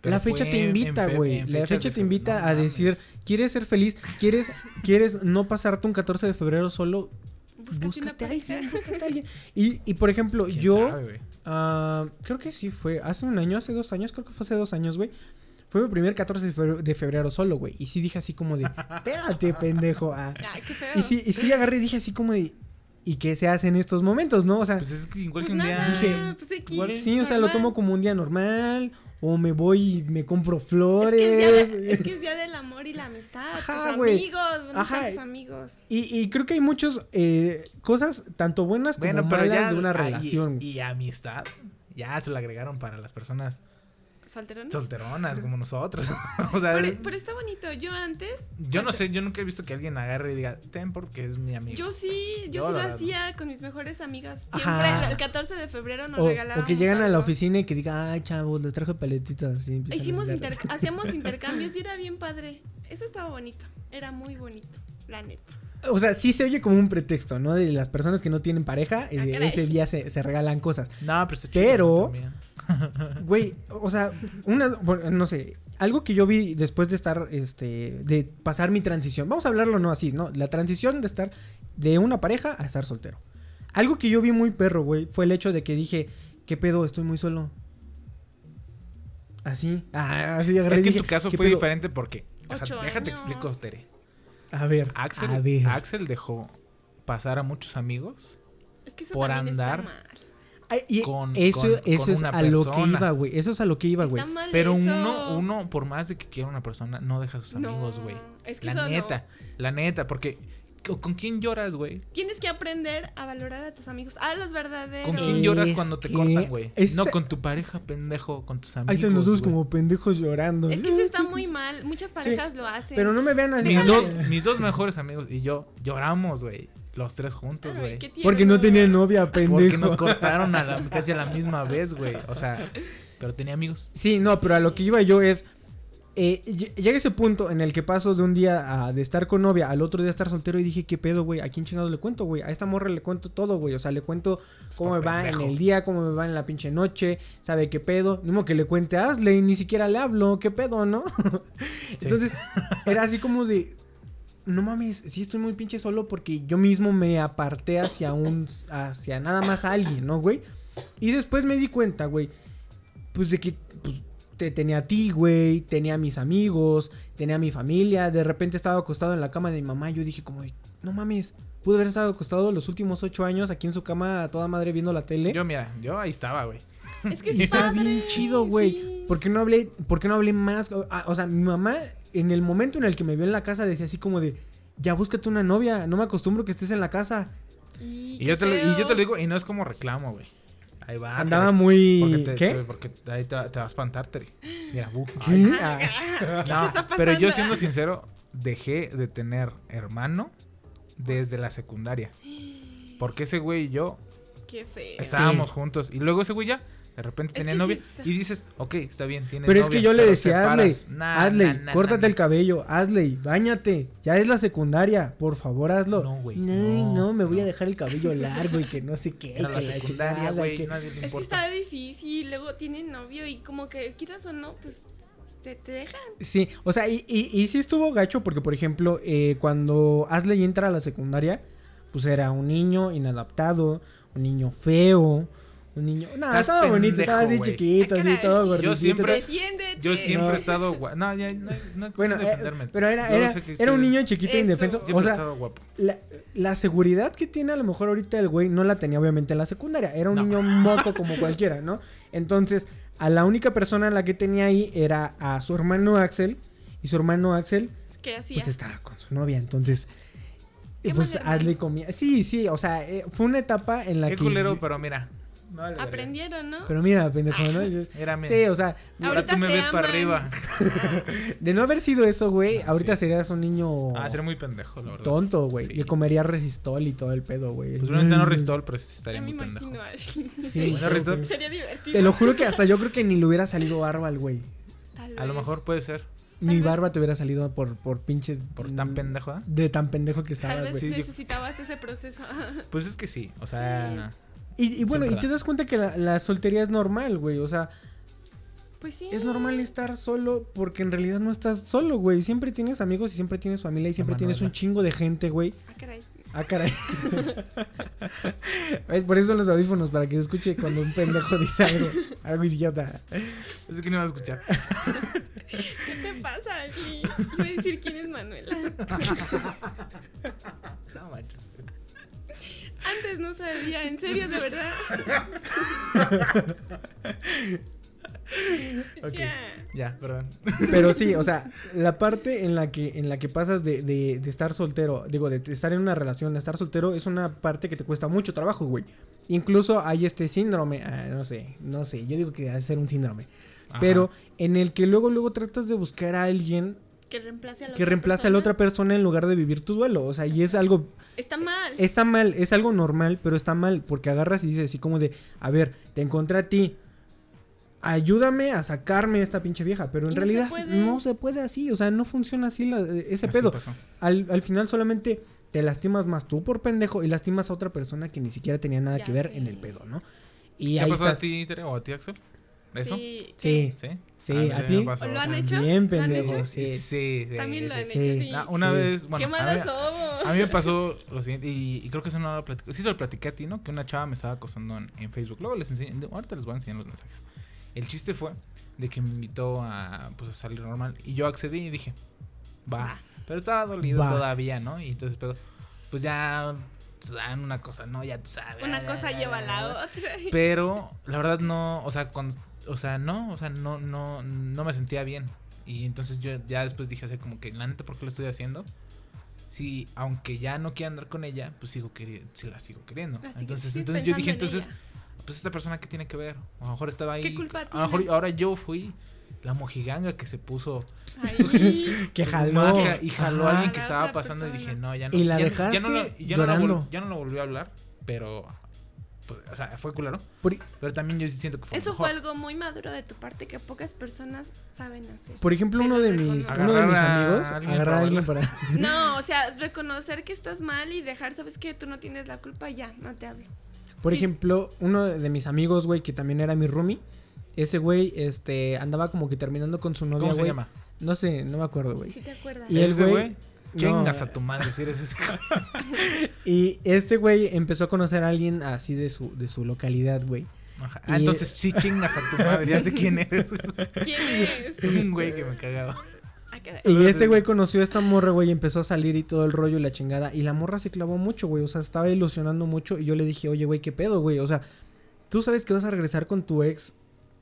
Pero la fecha te invita, güey. La fecha te invita No a decir, ¿quieres ser feliz? ¿Quieres, ¿Quieres no pasarte un 14 de febrero solo? Búscate, Búscate a alguien, búscate a alguien. Y, y por ejemplo, ¿Quién yo... sabe, Ah, creo que sí fue hace un año, hace dos años, creo que fue hace dos años, güey. Fue mi primer 14 de febrero, de febrero solo, güey. Y sí dije así como de, (laughs) espérate, pendejo. ah". Ay, (laughs) qué feo. Y sí, y sí agarré y dije así como de, ¿y qué se hace en estos momentos, no? O sea, Pues es que igual Pues que un día... Dije, pues igual- sí, o sea, lo tomo como un día normal. O me voy y me compro Es flores. que, es día de- es que es día del amor y la amistad. Ajá, tus amigos, ¿dónde Ajá. tus amigos? Y, y creo que hay muchas cosas, tanto buenas como Bueno, pero malas ya... de una ah, y- relación. Y, amistad, ya se lo agregaron para las personas ¿Solterón? solteronas como nosotros. (laughs) (laughs) o sea, Pero, pero está bonito. Yo antes. yo no sé, yo nunca he visto que alguien agarre y diga, ten porque es mi amigo. Yo sí, yo, Yo, sí lo verdad, hacía con mis mejores amigas. Siempre Ajá. el- el 14 de febrero nos o, regalábamos. o que llegan a la algo. oficina y que digan, ay, chavos, les traje paletitas. A Hicimos (laughs) hacíamos intercambios y era bien padre. Eso estaba bonito. Era muy bonito, la neta. O sea, sí se oye como un pretexto, ¿no? De las personas que no tienen pareja, eh, Ah, caray. ese día se, se regalan cosas. No, pero está Pero-. (laughs) Güey, o sea, una, bueno, no sé, algo que yo vi después de estar, este, de pasar mi transición, vamos a hablarlo no así, ¿no? La transición de estar de una pareja a estar soltero. Algo que yo vi muy perro, güey, fue el hecho de que dije, ¿qué pedo? Estoy muy solo. Así, ah, así Es que en tu caso ¿qué fue pedo? diferente porque... Ocho déjate años. explico, Tere. A ver, Axel, a ver. Axel dejó pasar a muchos amigos Es que eso Por está andar. mal. Ay, y con- eso con- eso con es una a lo que persona. iba, güey. Eso es a lo que iba, güey. Pero eso. uno, uno, por más de que quiera una persona, no deja a sus amigos, güey. es que La eso no. neta, la neta, porque ¿con, con quién lloras, güey? Tienes que aprender a valorar a tus amigos, a los verdaderos. ¿Con quién Es lloras cuando te cortan, güey? No con tu pareja, pendejo, con tus amigos. Ahí están los dos como pendejos llorando. Es que eso está muy mal. Muchas parejas lo hacen. Pero no me vean así. Mis dos, mis dos mejores amigos y yo lloramos, güey. Los tres juntos, güey. qué Porque no tenía novia, pendejo. Porque nos cortaron a la- casi a la misma vez, güey. O sea, pero tenía amigos. Sí, no, pero a lo que iba yo es. Eh, lle- llega ese punto en el que paso de un día a- de estar con novia al otro día estar soltero y dije, ¿qué pedo, güey? ¿A quién chingados le cuento, güey? A esta morra le cuento todo, güey. O sea, le cuento cómo me va en el día, cómo me va en la pinche noche, sabe qué pedo. Ni modo que le cuente a Asley, ni siquiera le hablo, qué pedo, ¿no? Entonces, era así como de, no mames, sí estoy muy pinche solo porque yo mismo me aparté hacia un, hacia nada más a alguien, ¿no, güey? Y después me di cuenta, güey, pues de que, pues, te tenía a ti, güey, tenía a mis amigos, tenía a mi familia, de repente estaba acostado en la cama de mi mamá y yo dije como, no mames, pude haber estado acostado los últimos ocho años aquí en su cama a toda madre viendo la tele. Yo, mira, yo ahí estaba, güey. Es que Y es estaba bien chido, güey. sí. ¿Por qué no hablé, por qué no hablé más? O, ah, o sea, mi mamá, en el momento en el que me vio en la casa, decía así como de, ya búscate una novia, no me acostumbro que estés en la casa. Y, Y yo, te lo, y yo te feo. lo digo, y no es como reclamo, güey. Ahí va. Andaba Tere. muy... Porque te, ¿Qué? porque ahí te, te va a espantar, Tere. Mira, bu. ¿Qué? Ah, (laughs) No, está pero yo siendo sincero, dejé de tener hermano desde la secundaria. Porque ese güey y yo Qué feo. estábamos juntos. Y luego ese güey ya, de repente tenía sí novia. está- Y dices, ok, está bien, tiene Pero es que yo le decía a Asley, Nah, Asley, nah, nah, córtate nah, el cabello, Asley, bañate, ya es la secundaria, por favor hazlo. No, güey, No, no, no, me voy a dejar el cabello largo y que no sé qué. Que la secundaria, chingada, güey, que- nadie le Es que está difícil, luego tienen novio y como que quieras o no, pues te, te dejan. Sí, o sea, y, y, y sí estuvo gacho porque, por ejemplo, eh, cuando Asley entra a la secundaria, pues era un niño inadaptado, un niño feo, un niño... No, Estás estaba bonito, pendejo, estaba así güey. chiquito, así caray. todo Yo gordito. siempre- Defiéndete. Yo siempre No. he estado guapo. No, ya, no, no, Bueno, no eh, defenderme. pero era, Yo era, sé que era un niño chiquito Eso. indefenso. Siempre O he sea, estado guapo. la, la seguridad que tiene a lo mejor ahorita el güey no la tenía obviamente en la secundaria. Era un No. niño moco como (laughs) cualquiera, ¿no? Entonces, a la única persona a la que tenía ahí era a su hermano Axel. Y su hermano Axel, ¿Qué hacía? pues estaba con su novia. Entonces, Qué pues mal hermano. Asley comía. Sí, sí, o sea, eh, fue una etapa en la Qué que. culero, yo- pero mira. Vale. Aprendieron, ¿no? Pero mira, pendejo, ¿no? Yo- (laughs) Era men. Sí, o sea, Ahora Ahorita tú me se ves para arriba. (laughs) de no haber sido eso, güey, ahorita Sí. serías un niño Ah, sería muy pendejo, la verdad. tonto, güey. Sí. Y comería resistol y todo el pedo, güey. Pues obviamente no Ristol, pero sí estaría Ya me pendejo. imagino a Ashley. Sí, Bueno, Sería divertido. Te lo juro que hasta yo creo que ni le hubiera salido barba al güey. Tal A lo mejor puede ser. Ni vez. barba te hubiera salido por, por pinches. Por tan pendejo, ¿eh? De tan pendejo que Tal estabas, vez güey. Sí, yo- necesitabas ese proceso. Pues es que sí. O sea. Y, y bueno, y te da. das cuenta que la, la soltería es normal, güey. O sea, Pues sí. es normal estar solo porque en realidad no estás solo, güey. Siempre tienes amigos y siempre tienes familia y siempre tienes un chingo de gente, güey. Ah, caray. Ah, caray. (laughs) ¿Ves? Por eso son los audífonos, para que se escuche cuando un pendejo dice algo, algo idiota. Es que no va a escuchar. ¿Qué te pasa, Ashley? Iba a decir quién es Manuela. (laughs) No manches. Antes no sabía, en serio, de verdad. (laughs) Ya. Ya, perdón. Pero sí, o sea, la parte en la que, en la que pasas de, de, de estar soltero, digo, de estar en una relación, de estar soltero, es una parte que te cuesta mucho trabajo, güey. Incluso hay este síndrome, ah, no sé, no sé, yo digo que debe ser un síndrome. Ajá. Pero en el que luego, luego tratas de buscar a alguien Que reemplace a la que otra reemplace a la persona. otra persona en lugar de vivir tu duelo. O sea, y es algo, Está mal. está mal, es algo normal, pero está mal, porque agarras y dices así como de, a ver, te encontré a ti, ayúdame a sacarme esta pinche vieja, pero en no se realidad puede. no se puede así, o sea, no funciona así la- ese Así pedo. Al, al final solamente te lastimas más tú por pendejo y lastimas a otra persona que ni siquiera tenía nada Ya que ver en el pedo, ¿no? Y ¿Qué ahí pasó estás. a ti, Tere, o a ti, Axel? ¿Eso? Sí. Sí, ¿Sí? sí, mí a ti. pasó. ¿O lo han hecho? También, ¿Lo han pendejo, hecho? sí. Sí, sí. También lo han sí. hecho, sí. Ah, una Sí. vez, bueno, Qué a malos mí, somos. a mí me (laughs) pasó lo siguiente, y, y creo que eso no lo platiqué, sí te lo platiqué a ti, ¿no? Que una chava me estaba acosando en, en Facebook, luego les enseño, ahorita les voy a enseñar los mensajes. El chiste fue de que me invitó a, pues, a salir normal, y yo accedí y dije, va, pero estaba dolido todavía, ¿no? Y entonces, pero, pues ya, dan una cosa, ¿no? Ya tú sabes. Una cosa lleva a la otra. (laughs) Pero la verdad no, o sea, cuando, o sea, no, o sea, no, no, no me sentía bien. Y entonces yo ya después dije así como que, la neta, ¿por qué lo estoy haciendo? Sí, aunque ya no quiera andar con ella, pues sigo queriendo, sí la sigo queriendo. Entonces, entonces yo dije, en entonces, pues esta persona que tiene que ver, a lo mejor estaba ahí. ¿Qué culpa A lo mejor tiene? ahora yo fui la mojiganga que se puso Ahí. (laughs) Que jaló. y jaló a alguien que estaba pasando y dije, no, ya no. Y la ya, dejaste ya no, lo- ya no la ya no lo volví a hablar, pero pues, o sea, fue culero. Por, Pero también yo sí siento que fue Eso mejor. fue algo muy maduro de tu parte que pocas personas saben hacer. por ejemplo, uno de mis, uno de mis amigos, agarrar a alguien para... No, (laughs) o sea, reconocer que estás mal y dejar, sabes que tú no tienes la culpa, ya, no te hablo. Por Sí. ejemplo, uno de mis amigos, güey, que también era mi roomie, ese güey, este, andaba como que terminando con su novia, ¿Cómo se güey. llama? No sé, no me acuerdo, güey. Si te acuerdas. Y el Ese no, Chingas a tu madre si eres ese. (laughs) Y este güey empezó a conocer a alguien así de su, de su localidad, güey. Ajá. Ah, Y- entonces sí chingas a tu madre, ya sé quién eres. ¿Quién es? Un güey que me cagaba. Ah. Y este güey conoció a esta morra, güey, y empezó a salir y todo el rollo y la chingada. Y la morra se clavó mucho, güey. O sea, estaba ilusionando mucho. Y yo le dije, oye, güey, ¿qué pedo, güey? O sea, tú sabes que vas a regresar con tu ex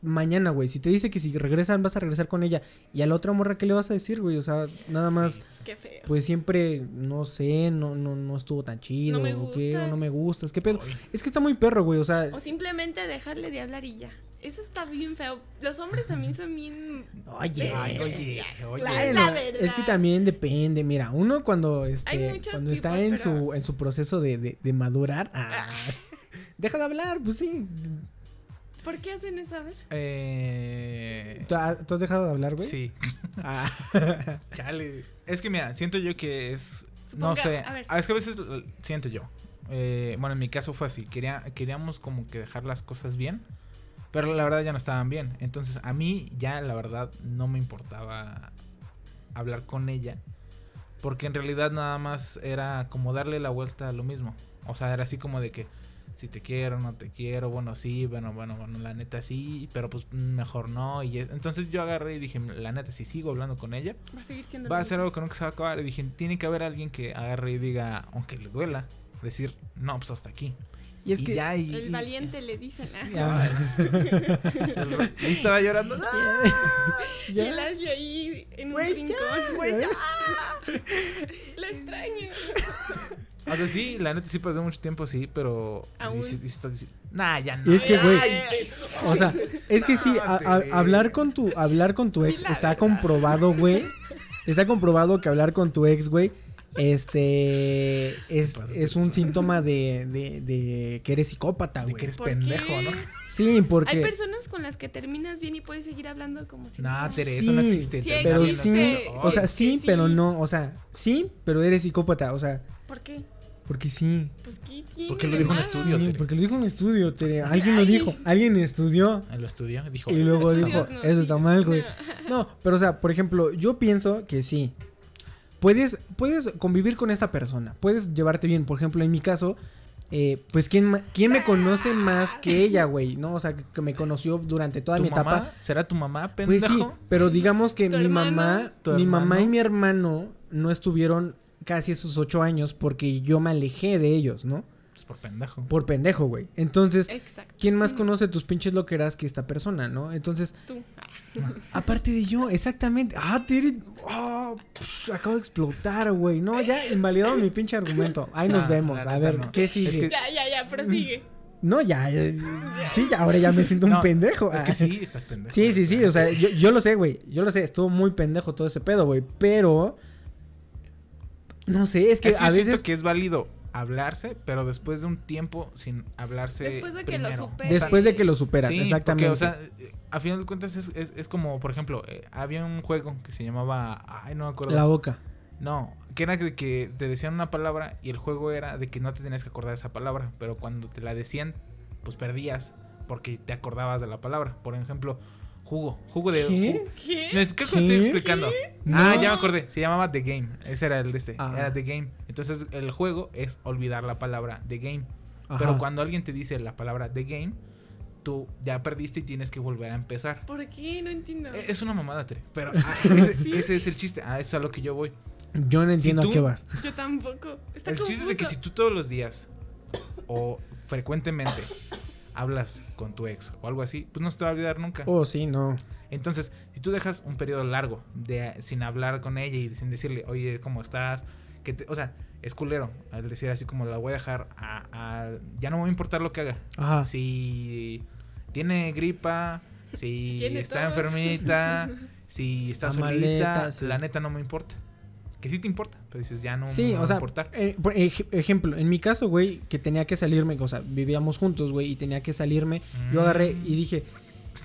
mañana, güey. Si te dice que si regresan, vas a regresar con ella. Y a la otra morra, ¿qué le vas a decir, güey? O sea, nada más, Qué feo. pues siempre, no sé, no, no, no estuvo tan chido. No me o qué, o no me gustas. ¿Qué pedo? Ay. Es que está muy perro, güey. O sea, O simplemente dejarle de hablar y ya. Eso está bien feo. Los hombres también son bien... oye, Ay, oye, oye. La- verdad. es que también depende, mira, uno cuando este cuando está en pero- su en su proceso de, de, de madurar, ah, deja de hablar, pues sí. ¿Por qué hacen eso? A ver. Eh... ¿Tú, ha- tú has dejado de hablar, güey? Sí. Ah, (laughs) Chale. Es que mira, siento yo que es. no sé. a ver. ah, Es que a veces siento yo. eh, bueno, en mi caso fue así. Quería, queríamos como que dejar las cosas bien. Pero la verdad ya no estaban bien. Entonces a mí ya la verdad no me importaba hablar con ella. Porque en realidad nada más era como darle la vuelta a lo mismo. O sea, era así como de que si te quiero, no te quiero, bueno, sí, bueno, bueno, bueno, la neta sí, pero pues mejor no. Y es- entonces yo agarré y dije, la neta, si sigo hablando con ella, Va a seguir siendo... va a ser algo que nunca se va a acabar. Y dije, tiene que haber alguien que agarre y diga, aunque le duela, decir, no, pues hasta aquí. y es y que ya, y, El y- valiente le dicen. (laughs) Sí, ah. ah, (laughs) y estaba llorando. Y ya. el Ashley ahí en un rincón. ya, güey, ya. (laughs) La extraño. O sea, sí, la neta sí pasó mucho tiempo, sí, pero... Aún. sí, sí, sí, sí. Nah, ya no. Y es que, güey, o sea, es que sí, (laughs) a- a- Cálmate. hablar con tu hablar con tu ex está comprobado, güey. Está comprobado que hablar con tu ex, güey, este es, es un síntoma de, de, de que eres psicópata, güey. que eres ¿Por pendejo, qué? ¿no? Sí, Hay porque personas con las que terminas bien y puedes seguir hablando como si... Nah, nada. Tere, eso no Sí, existe. sí pero existe. sí, o sea, sí, sí. pero no, o sea, sí, pero eres psicópata, o sea, ¿Por qué? Porque sí. Pues ¿qué tiene Porque lo dijo en malo? estudio. Sí, Tere. porque lo dijo en un estudio, Tere. Alguien lo dijo, alguien estudió En lo estudió, dijo. y luego dijo, no, eso está mal, güey. no. No, pero o sea, por ejemplo, yo pienso que sí. Puedes, puedes convivir con esta persona, puedes llevarte bien. Por ejemplo, en mi caso, eh, pues ¿quién, ¿quién me conoce más que ella, güey? ¿No? O sea, que, me conoció durante toda ¿Tu mi etapa. ¿Será tu mamá, Pues pendejo? sí, pero digamos que mi hermano. mamá, mi mamá y mi hermano no estuvieron casi esos ocho años porque yo me alejé de ellos, ¿no? Pues por pendejo. Por pendejo, güey. Entonces, Exacto. ¿quién más conoce tus pinches loqueras que esta persona, no? Entonces, Tú. Ah, (laughs) aparte de yo, exactamente. Ah, Tere, ah, pf, acabo de explotar, güey. No, ya invalidado mi pinche argumento. Ahí nos Ah, vemos. A ver, no. ¿qué sigue? Es que- Ya, ya, ya, prosigue. (laughs) No, ya, ya, sí, ya, ahora ya me siento un pendejo. Es que Ah. sí, estás pendejo. Sí, sí, sí, o sea, yo, yo lo sé, güey. Yo lo sé, estuvo muy pendejo todo ese pedo, güey. Pero. No sé, es que a veces. que es válido hablarse, pero después de un tiempo sin hablarse Después de que lo primero. superes. Después de que lo superas, Sí, exactamente. Porque, o sea, eh, a final de cuentas es, es, es como, por ejemplo, eh, había un juego que se llamaba. Ay, no me acuerdo. la boca. No, que era de que te decían una palabra y el juego era de que no te tenías que acordar de esa palabra, pero cuando te la decían, pues perdías porque te acordabas de la palabra. Por ejemplo, jugo, jugo de. ¿Qué? ¿Qué? Creo que lo ¿Qué? estoy explicando. No. Ah, ya me acordé. Se llamaba The Game. Ese era el de este. Ah. Era The Game. Entonces, el juego es olvidar la palabra The Game. Ajá. Pero cuando alguien te dice la palabra The Game, tú ya perdiste y tienes que volver a empezar. ¿Por qué? No entiendo. E- Es una mamada, Tere. Pero ah, (laughs) ese, Sí. ese es el chiste. Ah, eso es a lo que yo voy. Yo no entiendo tú- a qué vas. Yo tampoco. Está el chiste es de que confuso. si tú todos los días o frecuentemente hablas con tu ex o algo así, pues no se te va a olvidar nunca. Oh, sí, no. Entonces, si tú dejas un periodo largo de sin hablar con ella y sin decirle, oye, ¿cómo estás? Que te- o sea, es culero al decir así como la voy a dejar a, a- ya no me va a importar lo que haga. Ajá. Si tiene gripa, si Tiene está enfermita, (laughs) si está Está solita, maleta, sí. la neta no me importa. Que sí te importa, pero dices, ya no Sí, me va o a sea, importar. eh, por ej- ejemplo, en mi caso, güey, que tenía que salirme, o sea, vivíamos juntos, güey, y tenía que salirme, yo agarré Mm. y dije,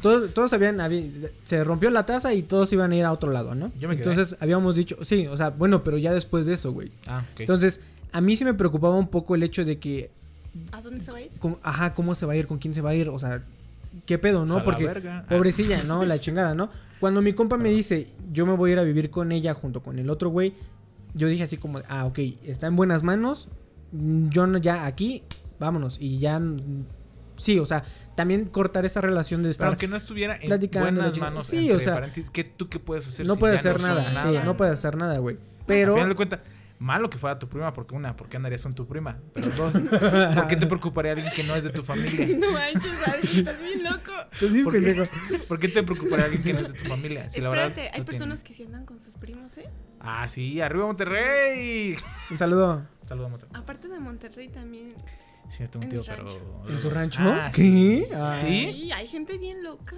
todos, todos habían, habí- se rompió la taza y todos iban a ir a otro lado, ¿no? Yo me quedé. Entonces habíamos dicho, sí, o sea, bueno, pero ya después de eso, güey. Ah, ok. Entonces, a mí sí me preocupaba un poco el hecho de que, ¿A dónde se va a ir? con- ajá, ¿cómo se va a ir? ¿Con quién se va a ir? O sea, ¿qué pedo, Pues no? la Porque, verga. Ah. pobrecilla, ¿no? La (laughs) chingada, ¿no? Cuando mi compa me dice, yo me voy a ir a vivir con ella junto con el otro güey, yo dije así como, ah, ok, está en buenas manos, yo no, ya aquí, vámonos, y ya, mm, sí, o sea, también cortar esa relación de estar, aunque no estuviera en buenas manos, Sí, entre o sea, ¿qué, ¿tú qué puedes hacer? no si puede ya hacer nada, sí, no puede hacer nada, güey. Pero... Pero, Al final de cuentas, malo que fuera tu prima, porque una, ¿por qué andarías con tu prima? Pero dos, (laughs) ¿por qué te preocuparía alguien que no es de tu familia? (laughs) No manches, estás bien loco. Estás bien ¿Por qué? pendejo. ¿Por qué te preocuparía alguien que no es de tu familia? Si la verdad Espérate, hay personas tienen- que sí andan con sus primos, ¿eh? Ah, sí, arriba Monterrey. un saludo. Saludos a Monterrey. Aparte de Monterrey también. Cierto, un En tío, pero... rancho. ¿En tu rancho? Ah, ¿Qué? sí. Ah. ¿Sí? Sí, hay gente bien loca.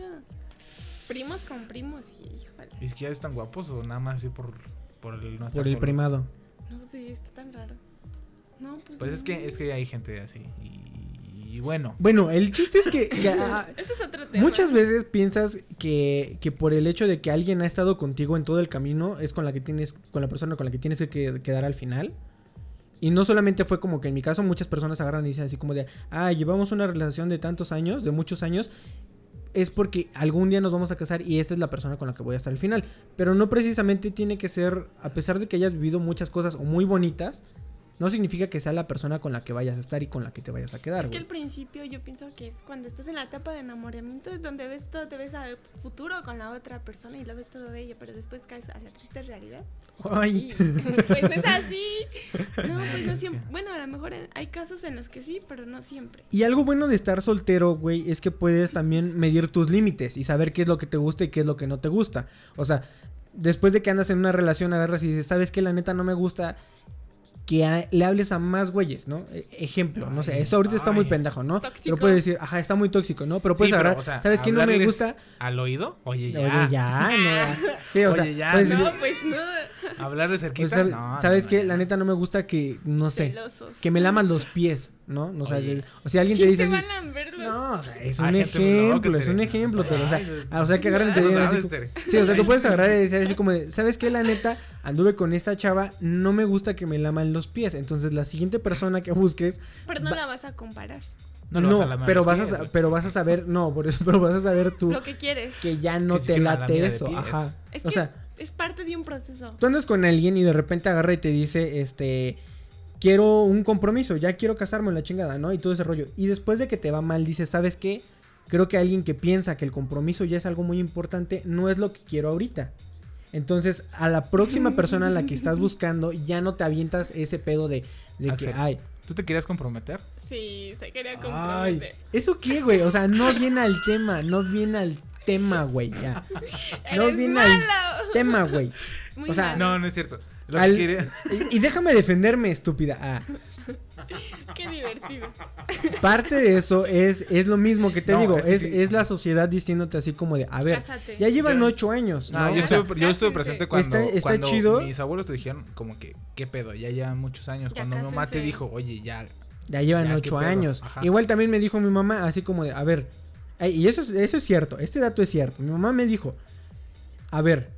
Primos con primos, y híjole. ¿Y es que ya están guapos o nada más así por, por el no estar Por el solos? primado. No sé, está tan raro. No, pues. Pues es que, es que hay gente así. Y, y bueno, Bueno, el chiste es que, (laughs) que, ah, Ese es otro tema. Muchas veces piensas que, que por el hecho de que alguien ha estado contigo en todo el camino es con la que tienes, con la persona con la que tienes que que- quedar al final. Y no solamente fue como que en mi caso muchas personas agarran y dicen así como de, ah, llevamos una relación de tantos años, de muchos años, es porque algún día nos vamos a casar y esta es la persona con la que voy a estar al final. Pero no precisamente tiene que ser, a pesar de que hayas vivido muchas cosas o muy bonitas, no significa que sea la persona con la que vayas a estar y con la que te vayas a quedar. Es que al principio yo pienso que es cuando estás en la etapa de enamoramiento es donde ves todo, te ves al futuro con la otra persona y lo ves todo bello, pero después caes a la triste realidad. Ay. Y pues no es así. (laughs) No, pues no siempre. Bueno, a lo mejor hay casos en los que sí, pero no siempre. Y algo bueno de estar soltero, güey, es que puedes también medir tus límites y saber qué es lo que te gusta y qué es lo que no te gusta. O sea, después de que andas en una relación, agarras y dices, ¿sabes qué? La neta no me gusta que a- le hables a más güeyes, ¿no? E- Ejemplo, no sé, eso ahorita está muy pendejo, ¿no? Tóxico. Pero puedes decir, ajá, está muy tóxico, ¿no? Pero puedes Sí, pero, agarrar, o sea, ¿sabes qué? No me gusta. ¿Al oído? Oye, ya. Oye, ya, no. Sí, o Oye, sea, ya, puedes No, pues no. Hablarle cerquita. pues, ¿sabes, No, ¿sabes no, qué? no. La neta no me gusta que, no sé, Celosos. que me laman los pies, ¿no? O sea, o sea, alguien te ¿Quién dice te así, No, o sea, es un ejemplo, es un ejemplo, pero, o sea, ah, o sea, que agarren y te digan así. como-. Sí, o sea, tú puedes agarrar y decir así como de, ¿sabes qué? La neta, anduve con esta chava, no me gusta que me laman los pies. Entonces, la siguiente persona que busques, Pero no Va- la vas a comparar. No, no, vas a pero vas pies, a pero vas a saber, no, por eso, (laughs) pero vas a saber tú Lo que quieres. que ya no Que te late eso, ajá. Es o que sea, es parte de un proceso. tú andas con alguien y de repente agarra y te dice, este, quiero un compromiso, ya quiero casarme en la chingada, ¿no? Y todo ese rollo. Y después de que te va mal, dices, ¿sabes qué? Creo que alguien que piensa que el compromiso ya es algo muy importante, no es lo que quiero ahorita. Entonces, a la próxima persona a la que estás (laughs) buscando, ya no te avientas ese pedo de, de que, ay, ¿Tú te querías comprometer? Sí, se quería ay, comprometer. ¿eso qué, güey? O sea, no viene al tema, no viene al tema, güey, ya. (laughs) No Eres viene al tema, güey. Muy o sea, malo. No, no es cierto. Al- que (laughs) quería... Y, y déjame defenderme, estúpida. Ah. (laughs) Qué divertido. Parte de eso es, es lo mismo que te No, digo, es que es, sí. es la sociedad diciéndote así como de, a ver, Cásate. ya llevan Yo- ocho años. No, ¿no? yo, sea, estuve, yo estuve cásense. presente cuando, Está- está cuando chido. mis abuelos te dijeron como que, ¿qué pedo? Ya llevan muchos años. Ya cuando mi mamá te cásense. dijo, oye, ya... ya llevan Ya, ¿qué ocho años. Ajá. Igual también me dijo mi mamá así como de, a ver, y eso, es- eso es cierto, este dato es cierto. Mi mamá me dijo, a ver,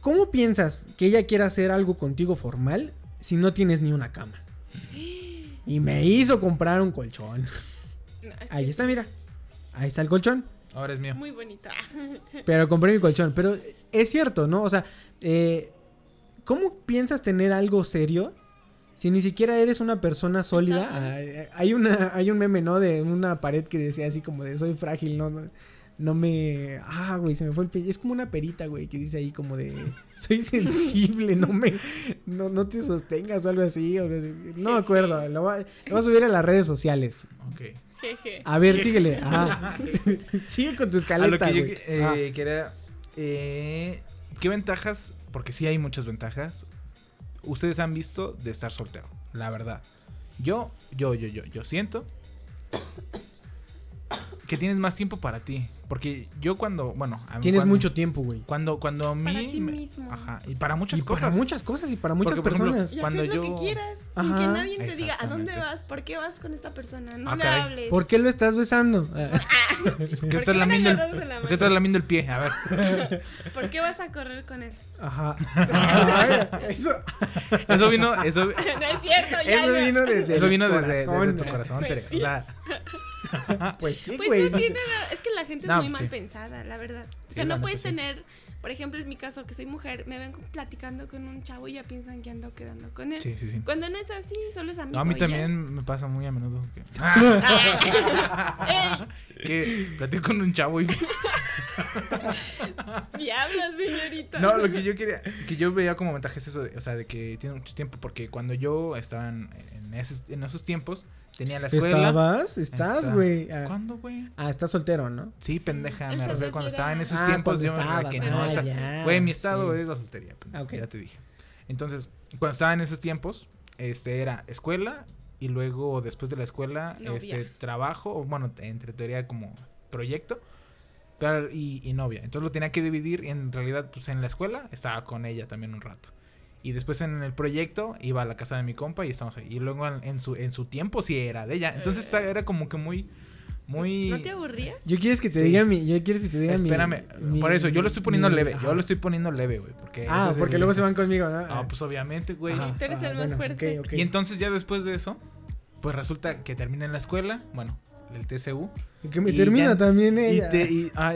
¿cómo piensas que ella quiera hacer algo contigo formal si no tienes ni una cama? (gasps) (gasps) Y me hizo comprar un colchón. No, es Ahí está, mira. Ahí está el colchón. Ahora es mío. Muy bonito. (laughs) Pero compré mi colchón. Pero es cierto, ¿no? O sea, eh, ¿cómo piensas tener algo serio si ni siquiera eres una persona sólida? Ah, eh, hay, una, hay un meme, ¿no? De una pared que decía así como de soy frágil, ¿no? No, me... Ah, güey, se me fue el... pe- Es como una perita, güey, que dice ahí como de... (laughs) Soy sensible, no me... No, no te sostengas o algo así. o algo así. No me acuerdo. Lo voy, a, lo voy a subir a las redes sociales. Ok. Jeje. A ver, síguele. Ajá. (laughs) (laughs) Sigue con tu A lo escaleta, que yo güey. eh, Ah. quería... eh, ¿Qué ventajas? Porque sí hay muchas ventajas. Ustedes han visto de estar soltero. La verdad. Yo, yo, yo, yo, yo siento que tienes más tiempo para ti. Porque yo cuando, bueno, a mí Tienes cuando- mucho tiempo, güey. Cuando, cuando a mí. Para ti me- mismo. Ajá, y para muchas Y cosas. para muchas cosas y para muchas Porque, por ejemplo, personas. Y Cuando hacer lo yo- que quieras, sin Ajá. que nadie te diga a dónde vas, por qué vas con esta persona, no Ah, le hables. ¿Por qué lo estás besando? (laughs) Ah, (laughs) ¿Por qué ¿Por estás qué van lamiendo el, agarrados de la ¿por qué mano? estás lamiendo el pie? A ver. (laughs) ¿Por qué vas a correr con él? Ajá. (laughs) Eso, Eso vino, eso, (laughs) no es cierto, ya eso no. vino desde eso vino desde, corazón. desde tu corazón, Pues Tere. O sea, (laughs) Pues sí, Pues güey. no tiene nada. Es que la gente es muy mal sí. pensada, la verdad. O Sí, sea, no puedes sí. tener, por ejemplo, en mi caso, que soy mujer, me ven platicando con un chavo y ya piensan que ando quedando con él. sí, sí, sí. Cuando no es así, solo es amigo. No, a mí ya. también me pasa muy a menudo que, ¡Eh! que platico con un chavo y (laughs) Diablo, señorita. No, lo que yo quería, que yo veía como ventaja es eso, de- o sea, de que tiene mucho tiempo, porque cuando yo estaba en, en esos, en esos tiempos, tenía la escuela. ¿Estabas? ¿Estás, Está- güey? Ah, ¿Cuándo, güey? ah, estás soltero, ¿no? Sí, pendeja, me refiero cuando estaba en esos Ah, tiempos, yo estabas, que no, ah, o sea, ya, güey, mi estado sí. es la soltería, pendeja, Ah, ya te dije. Entonces, cuando estaba en esos tiempos, este, era escuela, y luego después de la escuela, Novia. este, trabajo, o bueno, entre teoría como proyecto, pero, y, y novia. Entonces lo tenía que dividir y en realidad, pues en la escuela estaba con ella también un rato. Y después en el proyecto iba a la casa de mi compa y estamos ahí. Y luego en, en su, en su tiempo sí era de ella. Entonces esta- era como que muy, muy... ¿No te aburrías? Yo quieres que te Sí. diga mi. Yo quieres que te diga mi. Espérame, mi- por eso, yo lo estoy poniendo mi- leve, ajá. yo lo estoy poniendo leve, güey, porque... Ah, porque luego se van conmigo, ¿no? Ah, pues obviamente, güey. Ajá, Tú eres ajá, el más bueno, fuerte. Y entonces ya después de eso, pues resulta que termina en la escuela, bueno, el TCU. Y que me y termina ya- también Y ella. te, y, (laughs) ah,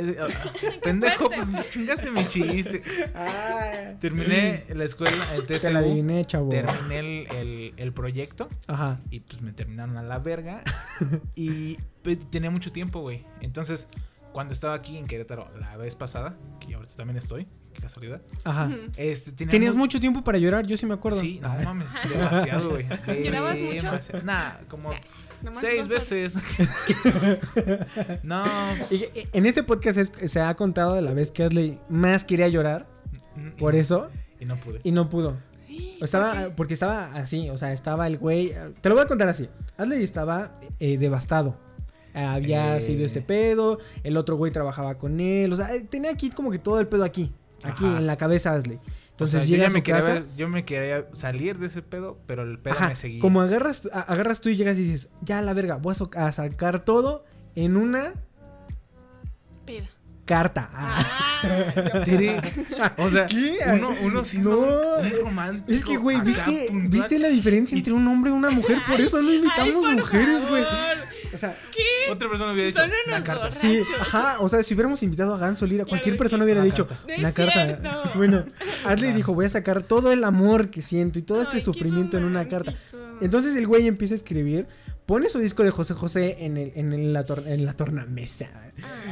pendejo, pues chingaste mi chiste. Ah, Terminé la escuela, el TCU. te la adiviné, chavo. Terminé el, el, el proyecto Ajá. y pues me terminaron a la verga. (laughs) y pues, tenía mucho tiempo, güey. Entonces, cuando estaba aquí en Querétaro la vez pasada, que ahorita también estoy, qué casualidad. Ajá. Este, tenía Tenías mu- mucho tiempo para llorar, yo sí me acuerdo. Sí, no Ah, mames, demasiado, güey. (laughs) ¿Llorabas mucho? Demasiado. Nah, como Nomás seis veces. (laughs) no. y- y- En este podcast es- se ha contado de la vez que Asley más quería llorar, por eso, Y no pude. y no pudo. (gasps) ¿Por Estaba, porque estaba así, o sea, estaba el güey. Te lo voy a contar así. Asley estaba eh, devastado. Había Eh. sido este pedo. El otro güey trabajaba con él. O sea, eh, tenía aquí como que todo el pedo aquí. Aquí Ajá. en la cabeza O Entonces sea, yo llega ya a su me quería casa. ver- yo me quería salir de ese pedo, pero el pedo Ajá, me seguía. como agarras, a- agarras tú y llegas y dices, ya la verga, voy a, so- a sacar todo en una Peda. carta. Ah. Ah, (laughs) (laughs) o sea, ¿Qué? uno, uno siendo No. un romántico. Es que, güey, ¿viste, puntual. ¿viste la diferencia entre un hombre y una mujer? Por eso no invitamos Ay, por mujeres, güey. O sea, Otra persona hubiera dicho Son una unos carta. borrachos. Sí, ajá, o sea, si hubiéramos invitado a Ganso Lira, cualquier Claro persona hubiera Una dicho carta. No una carta. cierto. (laughs) Bueno, Adley dijo, voy a sacar todo el amor que siento y todo este Ay, sufrimiento en una carta. Entonces el güey empieza a escribir, pone su disco de José José en, el, en, el- la, tor- en la tornamesa.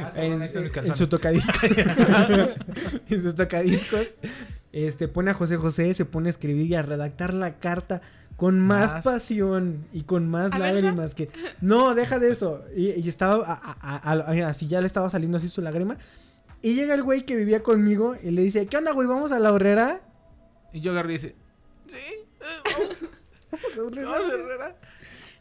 Ah, En, su tocadiscos. (laughs) (laughs) en sus tocadiscos. Este, pone a José José, se pone a escribir y a redactar la carta con más, Más. pasión y con más ver, lágrimas que... No, deja de eso. Y, y estaba a- a- a- a- así, ya le estaba saliendo así su lágrima. Y llega el güey que vivía conmigo y le dice, ¿qué onda, güey? ¿Vamos a la horrera? Y yo agarré y dice, sí, eh, vamos, (laughs) vamos a Herrera.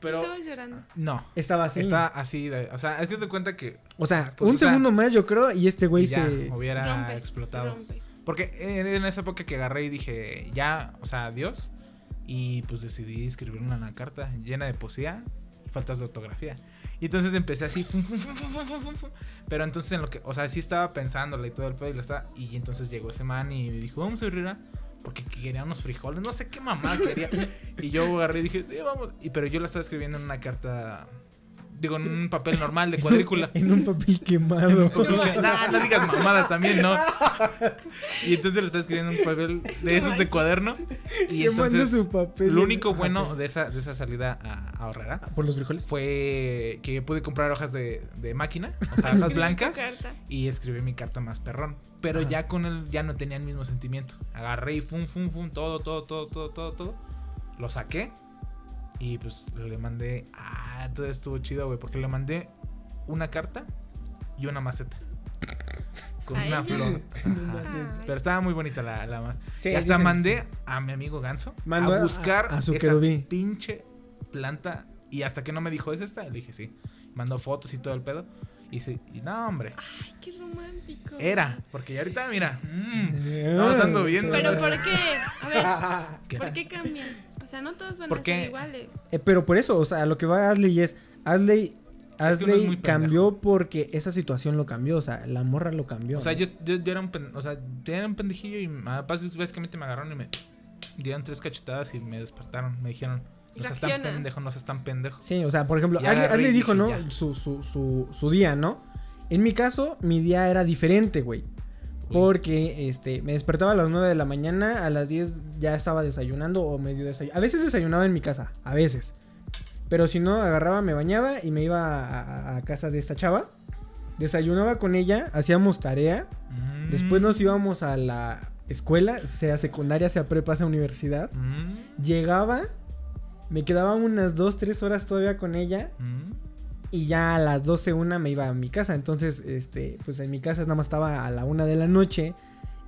Pero Estabas llorando. no, Estaba así. está así, de- o sea, es que te cuenta que O sea, Pues, un o sea, segundo más yo creo y este güey se... hubiera Rompe, explotado. rompes. Porque en, en esa época que agarré y dije, ya, o sea, adiós y pues decidí escribir una carta llena de poesía y faltas de ortografía. Y entonces empecé así, fum, fum, fum, pero entonces en lo que, o sea, sí estaba pensándole y todo el pedo y lo estaba, y entonces llegó ese man y me dijo, vamos a abrir una, ¿eh? porque quería unos frijoles, no sé qué mamá quería. y yo agarré y dije, sí, vamos, y, pero yo la estaba escribiendo en una carta digo, en un papel (laughs) normal de cuadrícula. (laughs) En un papel quemado. Papel que- Nah, no digas mamadas también, ¿no? Y entonces le estaba escribiendo un papel de esos de cuaderno. Y entonces, su papel. lo único bueno de esa, de esa salida a, a Horrera ¿Por los frijoles? fue que pude comprar hojas de, de máquina, o sea, (laughs) hojas blancas, y escribí mi carta más perrón. Pero Ajá. ya con él ya no tenía el mismo sentimiento. Agarré y fum, fum, fum, todo, todo, todo, todo, todo, todo. Lo saqué y pues le mandé. Ah, todo estuvo chido, güey, porque le mandé una carta y una maceta. Con ¿A una flor. (laughs) Ajá. Pero estaba muy bonita la, la Sí, y hasta dicen- mandé a mi amigo Ganso Mandó a- buscar a- a su esa pinche planta. Y hasta que no me dijo, ¿es esta? Le dije, sí. Mandó fotos y todo el pedo. Y, se, y no, hombre. Ay, qué romántico. Era, porque ya ahorita, mira, mm, (laughs) Eh, estamos viendo. Pero ¿por qué? A ver, ¿Qué? ¿por qué cambian? O sea, no todos van ¿Por a qué? ser iguales. Eh, pero por eso, o sea, lo que va Ashley es, Ashley, Es que uno es Ashley muy cambió porque esa situación lo cambió, o sea, la morra lo cambió. O sea, ¿no? yo, yo, yo era un pen- o sea, yo era un pendejillo y básicamente me agarraron y me dieron tres cachetadas y me despertaron. Me dijeron, no seas tan pendejo, no seas tan pendejo. Sí, o sea, por ejemplo, Ashley, Ashley dijo, ¿no? Su, su, su, su día, ¿no? En mi caso, mi día era diferente, güey. Porque este, me despertaba a las 9 de la mañana, a las 10 ya estaba desayunando o medio desayunando. A veces desayunaba en mi casa, a veces. Pero si no, agarraba, me bañaba y me iba a, a- a casa de esta chava. Desayunaba con ella, hacíamos tarea. Mm. Después nos íbamos a la escuela, sea secundaria, sea prepa, sea universidad. Mm, Llegaba, me quedaba unas 2, 3 horas todavía con ella. mm. Y ya a las 12, una me iba a mi casa. Entonces, este, pues en mi casa nada más estaba a la 1 de la noche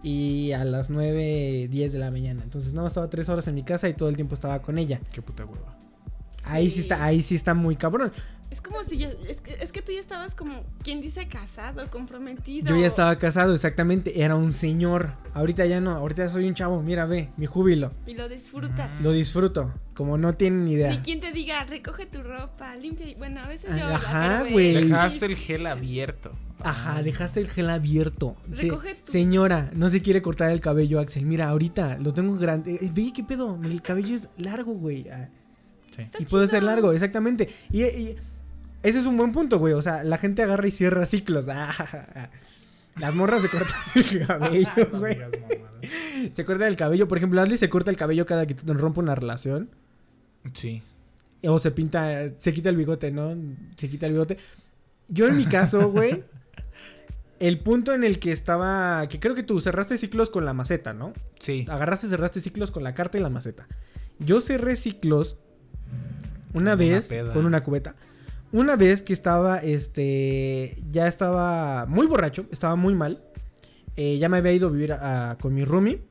y a las 9, 10 de la mañana. Entonces nada más estaba 3 horas en mi casa y todo el tiempo estaba con ella. Qué puta hueva. Ahí sí Sí. está, ahí sí está muy cabrón. Es como si ya. Es que, es que tú ya estabas como. ¿Quién dice casado, comprometido? Yo ya estaba casado, exactamente, era un señor. Ahorita ya no, ahorita soy un chavo, mira, ve, mi júbilo. Y lo disfrutas. Lo disfruto, como no tienen ni Ni idea. quien te diga, recoge tu ropa, limpia. y- Bueno, a veces yo. Ajá, güey. Dejaste el gel abierto. Ajá, Ah. dejaste el gel abierto. Te- Recoge tu- Señora, no se quiere cortar el cabello, Axel. Mira, ahorita lo tengo grande. Eh, Ve, ¿qué pedo? El cabello es largo, güey. Ah, Sí. Está Y puede ser largo, exactamente. Y, y ese es un buen punto, güey. O sea, la gente agarra y cierra ciclos. Ah, (laughs) Las morras se cortan el (laughs) cabello, güey. Se corta el cabello. Por ejemplo, Ashley se corta el cabello cada que rompe una relación. Sí. O se pinta, se quita el bigote, ¿no? Se quita el bigote. Yo en mi caso, güey, (laughs) el punto en el que estaba, que creo que tú cerraste ciclos con la maceta, ¿no? Sí. Agarraste y cerraste ciclos con la carta y la maceta. Yo cerré ciclos una vez peda. con una cubeta. Una vez que estaba, este, ya estaba muy borracho, estaba muy mal. Eh, ya me había ido a vivir con mi roomie.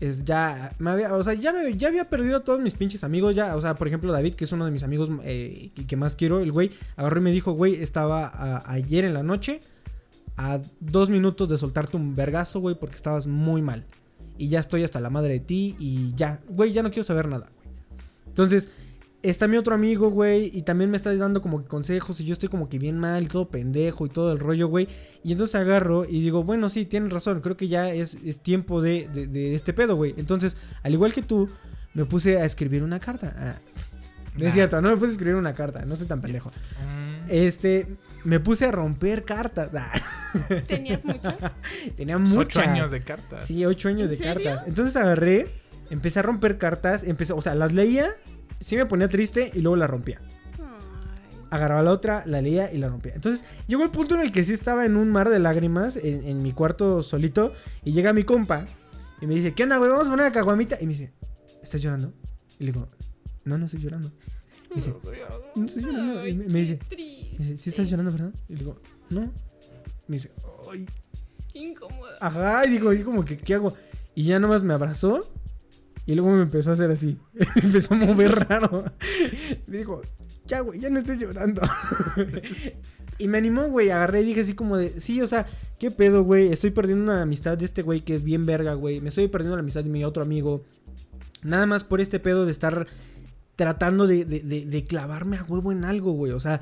Es ya, me había, o sea, ya, me- ya había perdido a todos mis pinches amigos. Ya, o sea, por ejemplo, David, que es uno de mis amigos eh, que, más quiero, el güey agarró y me dijo, güey, estaba ayer en la noche a dos minutos de soltarte un vergazo, güey, porque estabas muy mal. Y ya estoy hasta la madre de ti y ya, güey, ya no quiero saber nada, güey. Entonces, está mi otro amigo, güey, y también me está dando como que consejos y yo estoy como que bien mal y todo pendejo y todo el rollo, güey. Y entonces agarro y digo, bueno, sí, tienes razón, creo que ya es, es tiempo de, de- de este pedo, güey. Entonces, al igual que tú, me puse a escribir una carta. Ah, no es Nah. cierto, no me puse a escribir una carta, no soy tan pendejo. Mm. Este, me puse a romper cartas. Ah, ¿Tenías muchas? (laughs) tenía muchas. Ocho años de cartas. Sí, ocho años ¿En de serio? cartas. Entonces agarré, empecé a romper cartas, empecé, o sea, las leía, sí me ponía triste y luego la rompía. Agarraba la otra, la leía y la rompía. Entonces llegó el punto en el que sí estaba en un mar de lágrimas en, en mi cuarto solito y llega mi compa y me dice, ¿qué onda, güey? Vamos a poner una caguamita. Y me dice, ¿estás llorando? Y le digo, no, no estoy llorando. Y dice, (laughs) no estoy llorando. Y me, me dice, me dice. ¿sí estás llorando, verdad? Y le digo, no. Me dice, ay, Qué incómodo. Ajá, y digo, y como que, ¿qué hago? Y ya nomás me abrazó y luego me empezó a hacer así. (laughs) empezó a mover raro. me dijo, ya, güey, ya no estoy llorando. (laughs) y me animó, güey. Agarré y dije así como de, sí, o sea, ¿qué pedo, güey? Estoy perdiendo una amistad de este güey que es bien verga, güey. Me estoy perdiendo la amistad de mi otro amigo. Nada más por este pedo de estar tratando de, de- de- de clavarme a huevo en algo, güey. O sea,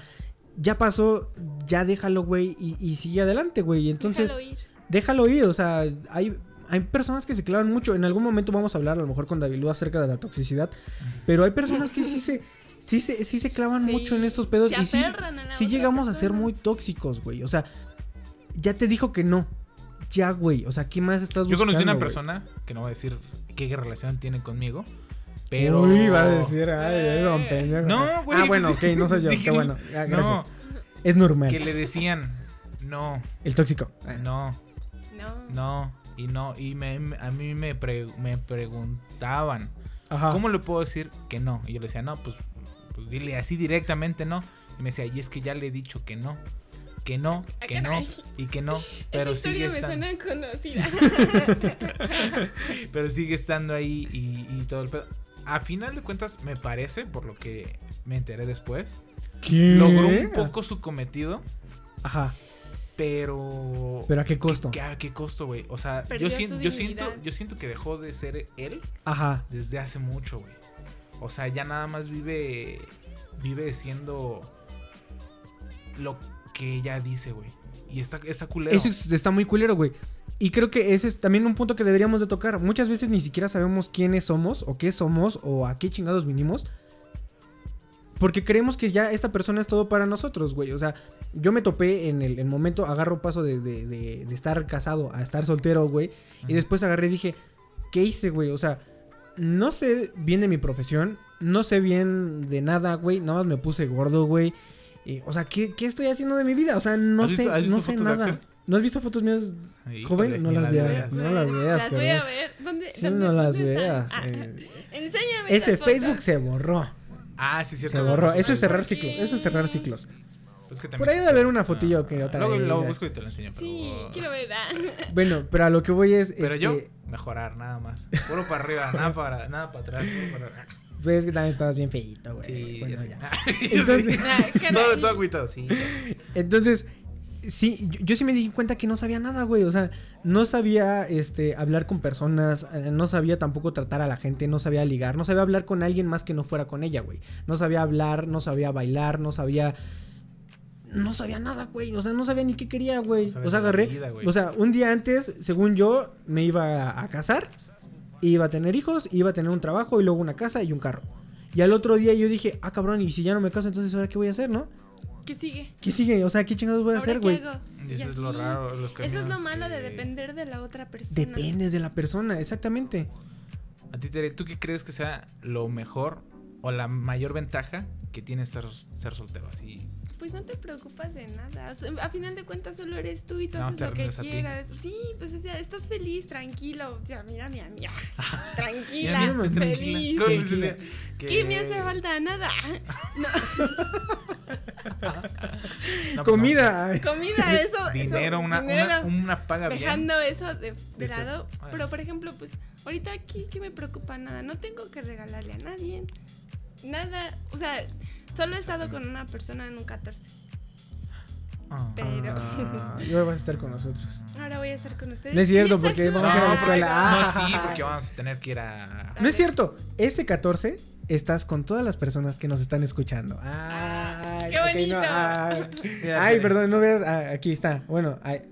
ya pasó, ya déjalo, güey, y, y sigue adelante, güey. Entonces, Déjalo ir. déjalo ir, o sea, hay, hay personas que se clavan mucho. En algún momento vamos a hablar a lo mejor con David Lu acerca de la toxicidad, pero hay personas que sí se, sí se, sí se clavan Sí, mucho en estos pedos se y sí, sí llegamos a ser muy tóxicos, güey. O sea, ya te dijo que no. Ya, güey. O sea, ¿qué más estás Yo buscando? conocí una güey? persona, que no voy a decir qué relación tiene conmigo, pero... Uy, va a decir, ay, don Eh, pendejo. no, güey, Ah, bueno, pues, ok, no soy yo. dije, (laughs) Qué bueno. Ah, gracias. No, Es normal. que le decían, no, El tóxico. Ah. no, No. no, y no, y me, a mí me, pre- me preguntaban, Ajá. ¿cómo le puedo decir que no? Y yo le decía, no, pues, pues dile así directamente no. Y me decía, y es que ya le he dicho que no, que no, Ah, que no, y que no, pero Esa sigue historia me estando, suena conocida. (laughs) pero sigue estando ahí y, y todo el pedo. A final de cuentas, me parece, por lo que me enteré después, ¿Qué? logró un poco su cometido Ajá. Pero. Pero ¿a qué costo? ¿Qué- ¿A qué costo, güey? O sea, Perdió yo, siento, yo, siento, yo siento que dejó de ser él Ajá. desde hace mucho, güey. O sea, ya nada más vive. Vive siendo. Lo que ella dice, güey. Y está, está culero. Eso es- está muy culero, güey. Y creo que ese es también un punto que deberíamos de tocar. Muchas veces ni siquiera sabemos quiénes somos o qué somos o a qué chingados vinimos. Porque creemos que ya esta persona es todo para nosotros, güey. O sea, yo me topé en el, el momento, agarro paso de, de- de- de estar casado a estar soltero, güey. Y después agarré y dije, ¿qué hice, güey? O sea, no sé bien de mi profesión, no sé bien de nada, güey. Nada más me puse gordo, güey. Y, o sea, ¿qué, qué estoy haciendo de mi vida? O sea, no ¿Has visto- sé, has visto no sé nada. ¿No has visto fotos mías Híjole, joven? No ni las veas, no las veas, Las voy a ver. ¿Dónde, Sí, dónde- no las dónde veas. Ah, eh. (laughs) enséñame. Ese las fotos. Facebook se borró. Ah, sí, cierto. Se borró. Eso es cerrar ciclos. Eso es cerrar ciclos. Pues que Por ahí debe haber una fotillo Ah, que otra Luego vez, lo busco y te lo enseño. Pero, Sí, quiero ver. ah. (laughs) Bueno, pero a lo que voy es. pero este, yo, mejorar, nada más. Puro para arriba, (laughs) nada para, nada para atrás. Puro para... Ves que también estabas bien feíto, güey. Sí, Bueno, ya sé. (laughs) ya. Entonces, Ah, todo, todo agüitado, sí. Entonces, sí, yo, yo sí me di cuenta que no sabía nada, güey. O sea, no sabía este, hablar con personas, eh, no sabía tampoco tratar a la gente, no sabía ligar, no sabía hablar con alguien más que no fuera con ella, güey. No sabía hablar, no sabía bailar, no sabía. No sabía nada, güey. O sea, no sabía ni qué quería, güey. No o sea, agarré. vida, o sea, un día antes, según yo, me iba a, a casar, iba a tener hijos, iba a tener un trabajo y luego una casa y un carro. Y al otro día yo dije, ah, cabrón, y si ya no me caso, entonces ahora qué voy a hacer, ¿no? ¿Qué sigue? ¿Qué sigue? O sea, ¿qué chingados voy a ¿Ahora hacer, qué güey? eso es lo raro. Los Eso es lo malo de que- depender de la otra persona. Dependes de la persona, exactamente. A ti, Tere, ¿tú qué crees que sea lo mejor o la mayor ventaja que tiene estar ser soltero? Así. Pues no te preocupas de nada. A final de cuentas solo eres tú y tú No, haces lo que quieras. Sí, pues o sea, estás feliz, tranquilo. O sea, mira, (laughs) mira, mira. Tranquila, feliz. ¿Cómo Tranquila. que- ¿Qué me hace falta? Nada. (laughs) No, (laughs) No, pues, Comida. (laughs) comida, eso. no. Dinero, eso, una, dinero. Una, una paga bien. Dejando eso de, lado. Bueno. Pero por ejemplo, pues ahorita aquí, ¿qué me preocupa? Nada. No tengo que regalarle a nadie. Nada. O sea, solo he estado con una persona en un 14. Ah. Pero Ah, (laughs) y ahora vas a estar con nosotros. ahora voy a estar con ustedes. No es cierto, porque vamos a ir a la No, escuela. No, Ah. sí, porque vamos a tener que ir a. No es cierto. Este 14 estás con todas las personas que nos están escuchando. Ay, ¡Qué no, bonito! (laughs) ay. Mira, Ay, perdón, no veas. ah, aquí está. Bueno, ay.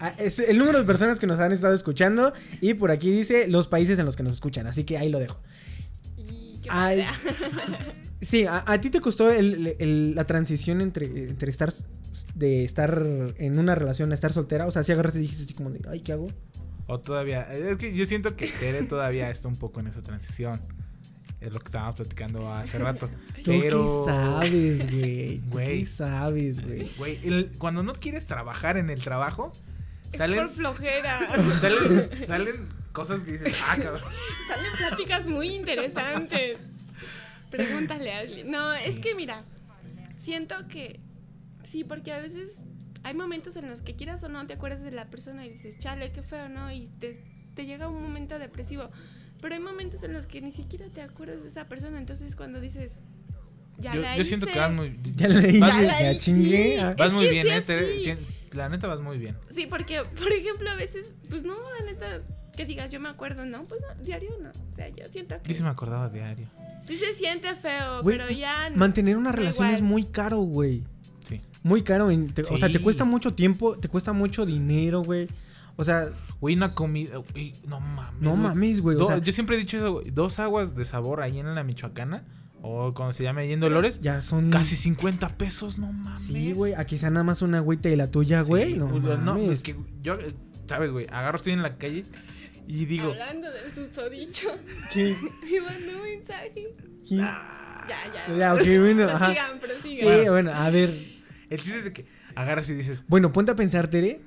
Ah, es el número de personas que nos han estado escuchando y por aquí dice los países en los que nos escuchan, así que ahí lo dejo. Y qué Ay, padre. (laughs) Sí, a, a ti te costó el- el- la transición entre, entre estar de estar en una relación a estar soltera, o sea, si agarraste y dijiste así como de, ay, ¿qué hago? O todavía. Es que yo siento que Tere todavía está un poco en esa transición. Es lo que estábamos platicando hace (laughs) rato. ¿Tú Pero. qué sabes, güey? (laughs) ¿Tú Güey. qué sabes, güey? Güey, el- cuando no quieres trabajar en el trabajo, Es salen, por flojera. (laughs) salen, salen cosas que dices, ah, cabrón. Salen pláticas muy interesantes. Pregúntale a Ashley. No, es que mira, siento que sí, porque a veces hay momentos en los que quieras o no te acuerdas de la persona y dices, chale, qué feo, ¿no? Y te, te llega un momento depresivo. Pero hay momentos en los que ni siquiera te acuerdas de esa persona. Entonces, cuando dices, ya Yo, la yo siento hice, que vas muy. Ya le hice, vas, Ya la chingué. sí. ah. vas Es muy bien, sí, eh. Sí, La neta vas muy bien. Sí, porque, por ejemplo, a veces, pues no, la neta, que digas, yo me acuerdo, no, pues no, diario no. O sea, yo siento que Yo sí me acordaba diario. sí se siente feo, Güey, pero ya. no. Mantener una relación igual. es muy caro, güey. Sí. Muy caro. O sea, te cuesta mucho tiempo, te cuesta mucho dinero, güey. O sea, Güey, una comida. Güey, no mames. no güey. mames, güey. O sea, yo siempre he dicho eso, güey. Dos aguas de sabor ahí en la Michoacana. O cuando se llama ahí en Dolores. ya son... Casi 50 pesos, no mames. Sí, güey. Aquí sea nada más una agüita y la tuya, Sí, güey. no, mames. pues que yo, sabes, güey, agarro, estoy en la calle y digo, Hablando del susodicho, ¿Qué? (laughs) me mandó un mensaje. ¿Qué? Ya, ya. Ya, (laughs) ok, bueno, ajá. Prosigan, Sí, bueno, a ver. el chiste es de que agarras y dices, Bueno, ponte a pensar, Tere,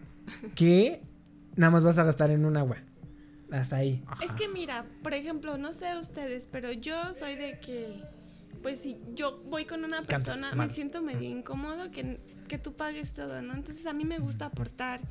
que nada más vas a gastar en un agua. Hasta ahí. ajá. Es que mira, por ejemplo, no sé ustedes, pero yo soy de que, pues si yo voy con una persona, me siento medio incómodo que, que tú pagues todo, ¿no? Entonces a mí me gusta aportar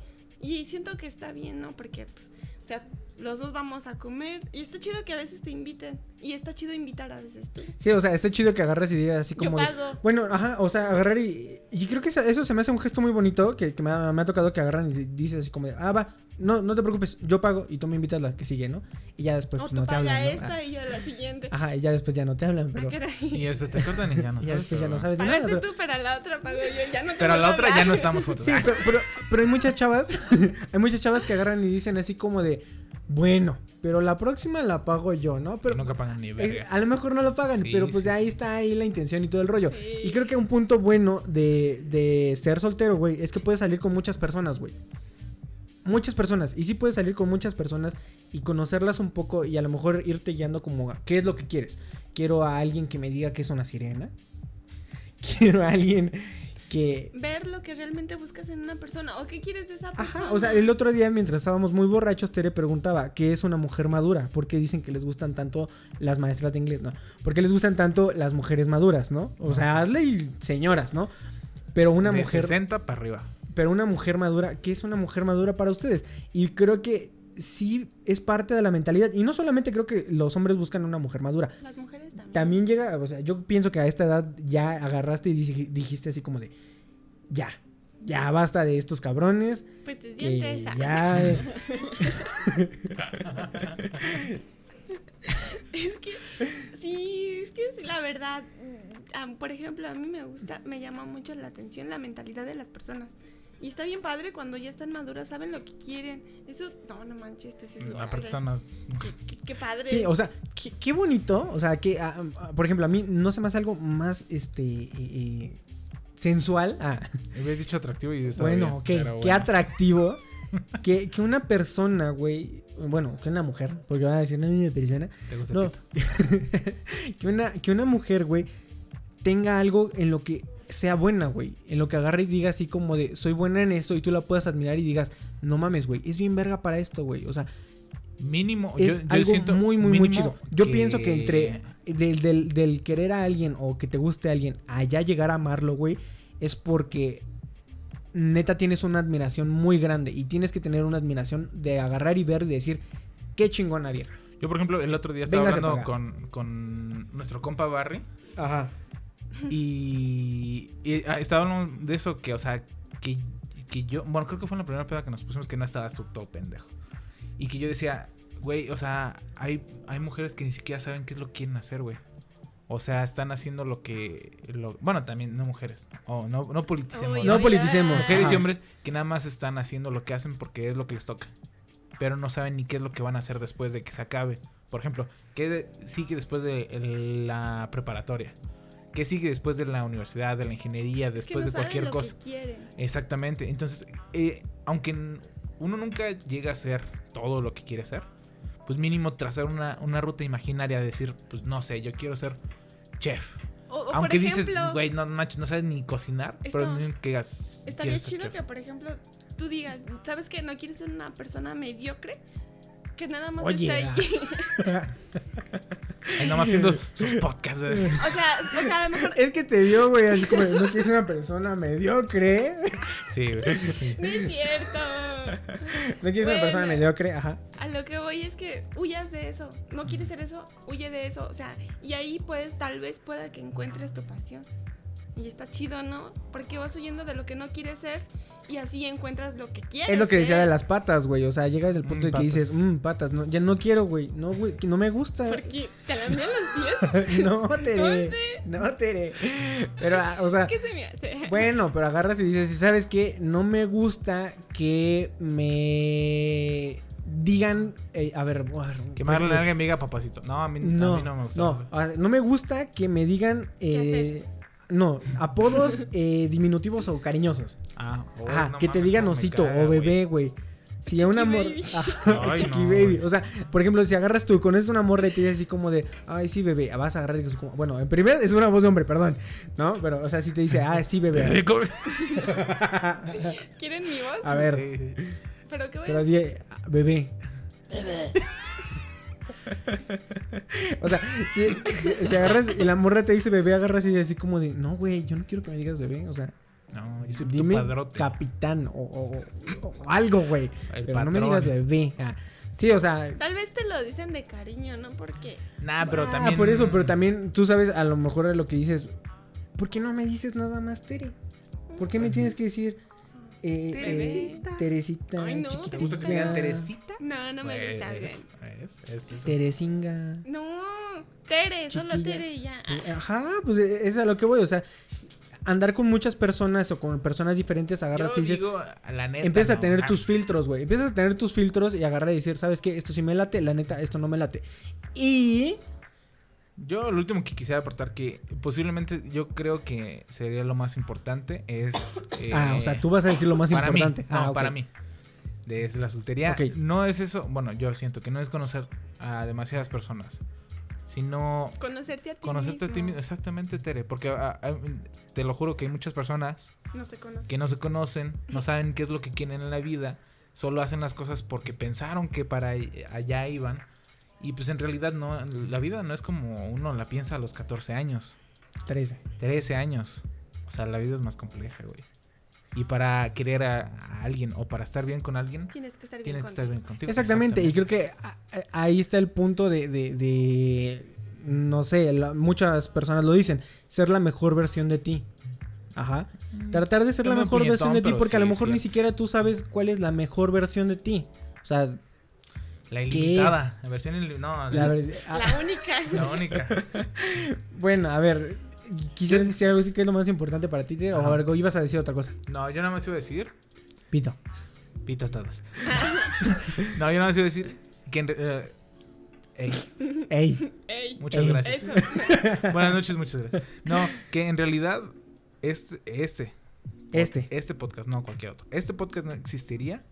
Y siento que está bien, ¿no? Porque, pues, o sea, los dos vamos a comer. Y está chido que a veces te inviten. Y está chido invitar a veces tú. Sí, o sea, está chido que agarres y digas así Yo como de, pago. Bueno, ajá, o sea, agarrar y. Y creo que eso, eso se me hace un gesto muy bonito que, que me, ha, me ha tocado que agarran y dices así como de, ah, va, no, no te preocupes, yo pago y tú me invitas la que sigue, ¿no? Y ya después o pues, no te hablan. ¿no? esta Ah, y yo la siguiente. Ajá, y ya después ya no te hablan, Ah, pero. Y después te cortan y ya no. (laughs) Y ya después ya no sabes de nada. Pero, tú, pero a la otra pago yo. Ya no te Pero a la otra ya no estamos (laughs) juntos. sí, pero, pero, pero hay muchas chavas, (laughs) hay muchas chavas que agarran y dicen así como de, bueno, pero la próxima la pago yo, ¿no? Pero nunca pagan ni Es- verga. a lo mejor no lo pagan, Sí, pero pues sí, de ahí está ahí la intención y todo el rollo. Sí. Y creo que un punto bueno de, de ser soltero, güey, es que puedes salir con muchas personas, güey. Muchas personas. Y sí puedes salir con muchas personas y conocerlas un poco y a lo mejor irte guiando como a qué es lo que quieres. Quiero a alguien que me diga que es una sirena. (laughs) Quiero a alguien que... Ver lo que realmente buscas en una persona. O qué quieres de esa persona. Ajá, o sea, el otro día mientras estábamos muy borrachos, Tere preguntaba, ¿qué es una mujer madura? ¿Por qué dicen que les gustan tanto las maestras de inglés, no? ¿Por qué les gustan tanto las mujeres maduras, no? O sea, hazle y señoras, ¿no? Pero una de mujer, 60 para arriba. Pero una mujer madura, ¿qué es una mujer madura para ustedes? Y creo que sí es parte de la mentalidad. Y no solamente creo que los hombres buscan una mujer madura. Las mujeres también. También llega, o sea, yo pienso que a esta edad ya agarraste y dij- dijiste así como de, ya, ya basta de estos cabrones. Pues te sientes. ya... (laughs) Es que, sí, es que la verdad. mm, por ejemplo, a mí me gusta, me llama mucho la atención la mentalidad de las personas. Y está bien padre cuando ya están maduras, saben lo que quieren. Eso, no, no manches, este es su Aparte padre. están más. Qué, qué- qué padre. Sí, o sea, qué, qué bonito. O sea, que, ah, ah, por ejemplo, a mí no se me hace algo más, este, eh, eh, sensual. Ah, Habías dicho atractivo y bueno, bien, ok, qué bueno. atractivo. (laughs) que, que una persona, güey, bueno, que una mujer, porque van a decir, no, una persona. ¿Te gusta el No, pito? (laughs) que, una, que una mujer, güey, tenga algo en lo que sea buena, güey. En lo que agarre y diga así como de, soy buena en esto y tú la puedas admirar y digas, no mames, güey, es bien verga para esto, güey. O sea, Mínimo. es yo, yo algo siento muy, muy, muy chido. Yo pienso que entre del, del- del querer a alguien o que te guste a alguien a ya llegar a amarlo, güey, es porque neta tienes una admiración muy grande y tienes que tener una admiración de agarrar y ver y decir, qué chingona vieja. Yo, por ejemplo, el otro día estaba Véngase hablando con, con nuestro compa Barry. Ajá. Y, y, ah, estaba hablando de eso, que, o sea, que, que yo, bueno, creo que fue en la primera peda que nos pusimos que no estabas tú todo pendejo. Y que yo decía, güey, o sea, hay, hay mujeres que ni siquiera saben qué es lo que quieren hacer, güey. O sea, están haciendo lo que... Lo, bueno, también no mujeres. O no, no politicemos. Uy, No politicemos. Mujeres y hombres que nada más están haciendo lo que hacen porque es lo que les toca. Pero no saben ni qué es lo que van a hacer después de que se acabe. Por ejemplo, ¿qué sigue después de el- la preparatoria? ¿Qué sigue después de la universidad, de la ingeniería, Es que después no de saben cualquier lo cosa? Que. Exactamente. Entonces, eh, aunque uno nunca llega a ser todo lo que quiere ser, pues mínimo trazar una, una ruta imaginaria, decir, pues no sé, yo quiero ser chef. O, o Aunque por dices, güey, no no sabes ni cocinar, pero que digas, estaría chido que, por ejemplo, tú digas, ¿sabes que no quieres ser una persona mediocre? Que nada más Oye, está ahí. Ahí nomás haciendo sus podcasts. o sea, o sea, a lo mejor Es que te vio, güey, así como, no quieres una persona mediocre. Sí, güey. no es cierto. No quieres una persona Bueno. mediocre, ajá. A lo que voy es que huyas de eso. No quieres ser eso, huye de eso. O sea, y ahí pues tal vez pueda que encuentres tu pasión. Y está chido, ¿no? Porque vas huyendo de lo que no quieres ser y así encuentras lo que quieres. Es lo que decía de las patas, güey. O sea, llegas al punto Mm, de que dices, patas. mmm, patas, no, ya no quiero, güey. No, güey, no me gusta. (laughs) Porque te la envían los pies. (laughs) no, Tere. Entonces- No, Tere. Pero, ah, o sea, ¿Qué se me hace? bueno, pero agarras y dices, ¿y sabes qué? No me gusta que me digan, eh, a ver, Que me ejemplo, alguien me diga papacito. No, a mí No, a mí no me gusta. no, me gusta que me digan, ¿Qué eh, no, apodos (laughs) eh, diminutivos o cariñosos. Ah, oh, Ajá, no que te mames, digan osito o bebé, güey. Si a. Ajá, (laughs) Ay, chiqui no, baby. O sea, por ejemplo, si agarras tú, conoces una morra y te dice así como de, ay, sí, bebé, vas a agarrar y dices como, bueno, en primer es una voz de hombre, perdón, ¿no? Pero, o sea, si te dice, ah, sí, bebé. (laughs) Bebé. ¿Quieren mi voz? A ver. Pero qué voy a pero di, bebé. O sea, si, si- si agarras y la morra te dice bebé, agarras y así como de, no, güey, yo no quiero que me digas bebé, o sea, No, yo soy Dime tu padrote. capitán o, o- o- o algo, güey. Pero no me digas bebé. Ah, Sí, o sea, Tal vez te lo dicen de cariño, ¿no? Porque Nah, pero ah, también. por eso, pero también tú sabes a lo mejor lo que dices. ¿Por qué no me dices nada más, Tere? ¿Por qué me tienes que decir eh, eh, Teresita. Ay, no, ¿Te gusta que te digan Teresita? no, no me gusta bien. Pues, es, es eso. Teresinga. No, Tere, solo. Tere y ya. Eh, Ajá, pues eh, es a lo que voy, o sea, andar con muchas personas o con personas diferentes, agarras Yo y dices, digo, la neta, empiezas a tener Ah, tus filtros, güey. Empiezas a tener tus filtros y agarrar y decir, ¿sabes qué? Esto sí me late, la neta, esto no me late. Y Yo lo último que quisiera aportar que posiblemente yo creo que sería lo más importante es... eh, ah, o sea, tú vas a decir lo más para importante. Mí, no, ah, para mí. Desde la soltería. No es eso, bueno, yo siento que no es conocer a demasiadas personas, sino Conocerte a ti conocerte a ti mismo. mismo. Exactamente, Tere, porque ah, ah, te lo juro que hay muchas personas No se conoce. que no se conocen, no saben qué es lo que quieren en la vida, solo hacen las cosas porque pensaron que para allá iban. Y pues en realidad no, la vida no es como uno la piensa a los 14 años, 13. 13 años. O sea, la vida es más compleja, güey. Y para querer a, a alguien o para estar bien con alguien, Tienes que estar bien tienes que estar contigo. bien contigo. Exactamente, y creo que a- a- ahí está el punto de, de- de- no sé, la- muchas personas lo dicen, ser la mejor versión de ti. Ajá. Tratar de ser la mejor versión de ti porque a lo mejor ni siquiera tú sabes cuál es la mejor versión de ti. O sea, La ¿Qué ilimitada. La versión ili- No, la la, ver- ah, La única. (laughs) la única. (laughs) bueno, a ver, quisieras decir algo así que es lo más importante para ti, o algo ibas a decir otra cosa. No, yo nada más iba a decir. Pito. Pito a todos. (laughs) no, yo nada más iba a decir que en re- eh, ey, Ey, Ey, muchas Ey. gracias. eso. Buenas noches, muchas gracias. No, que en realidad este, este, Este. este podcast, no cualquier otro. Este podcast no existiría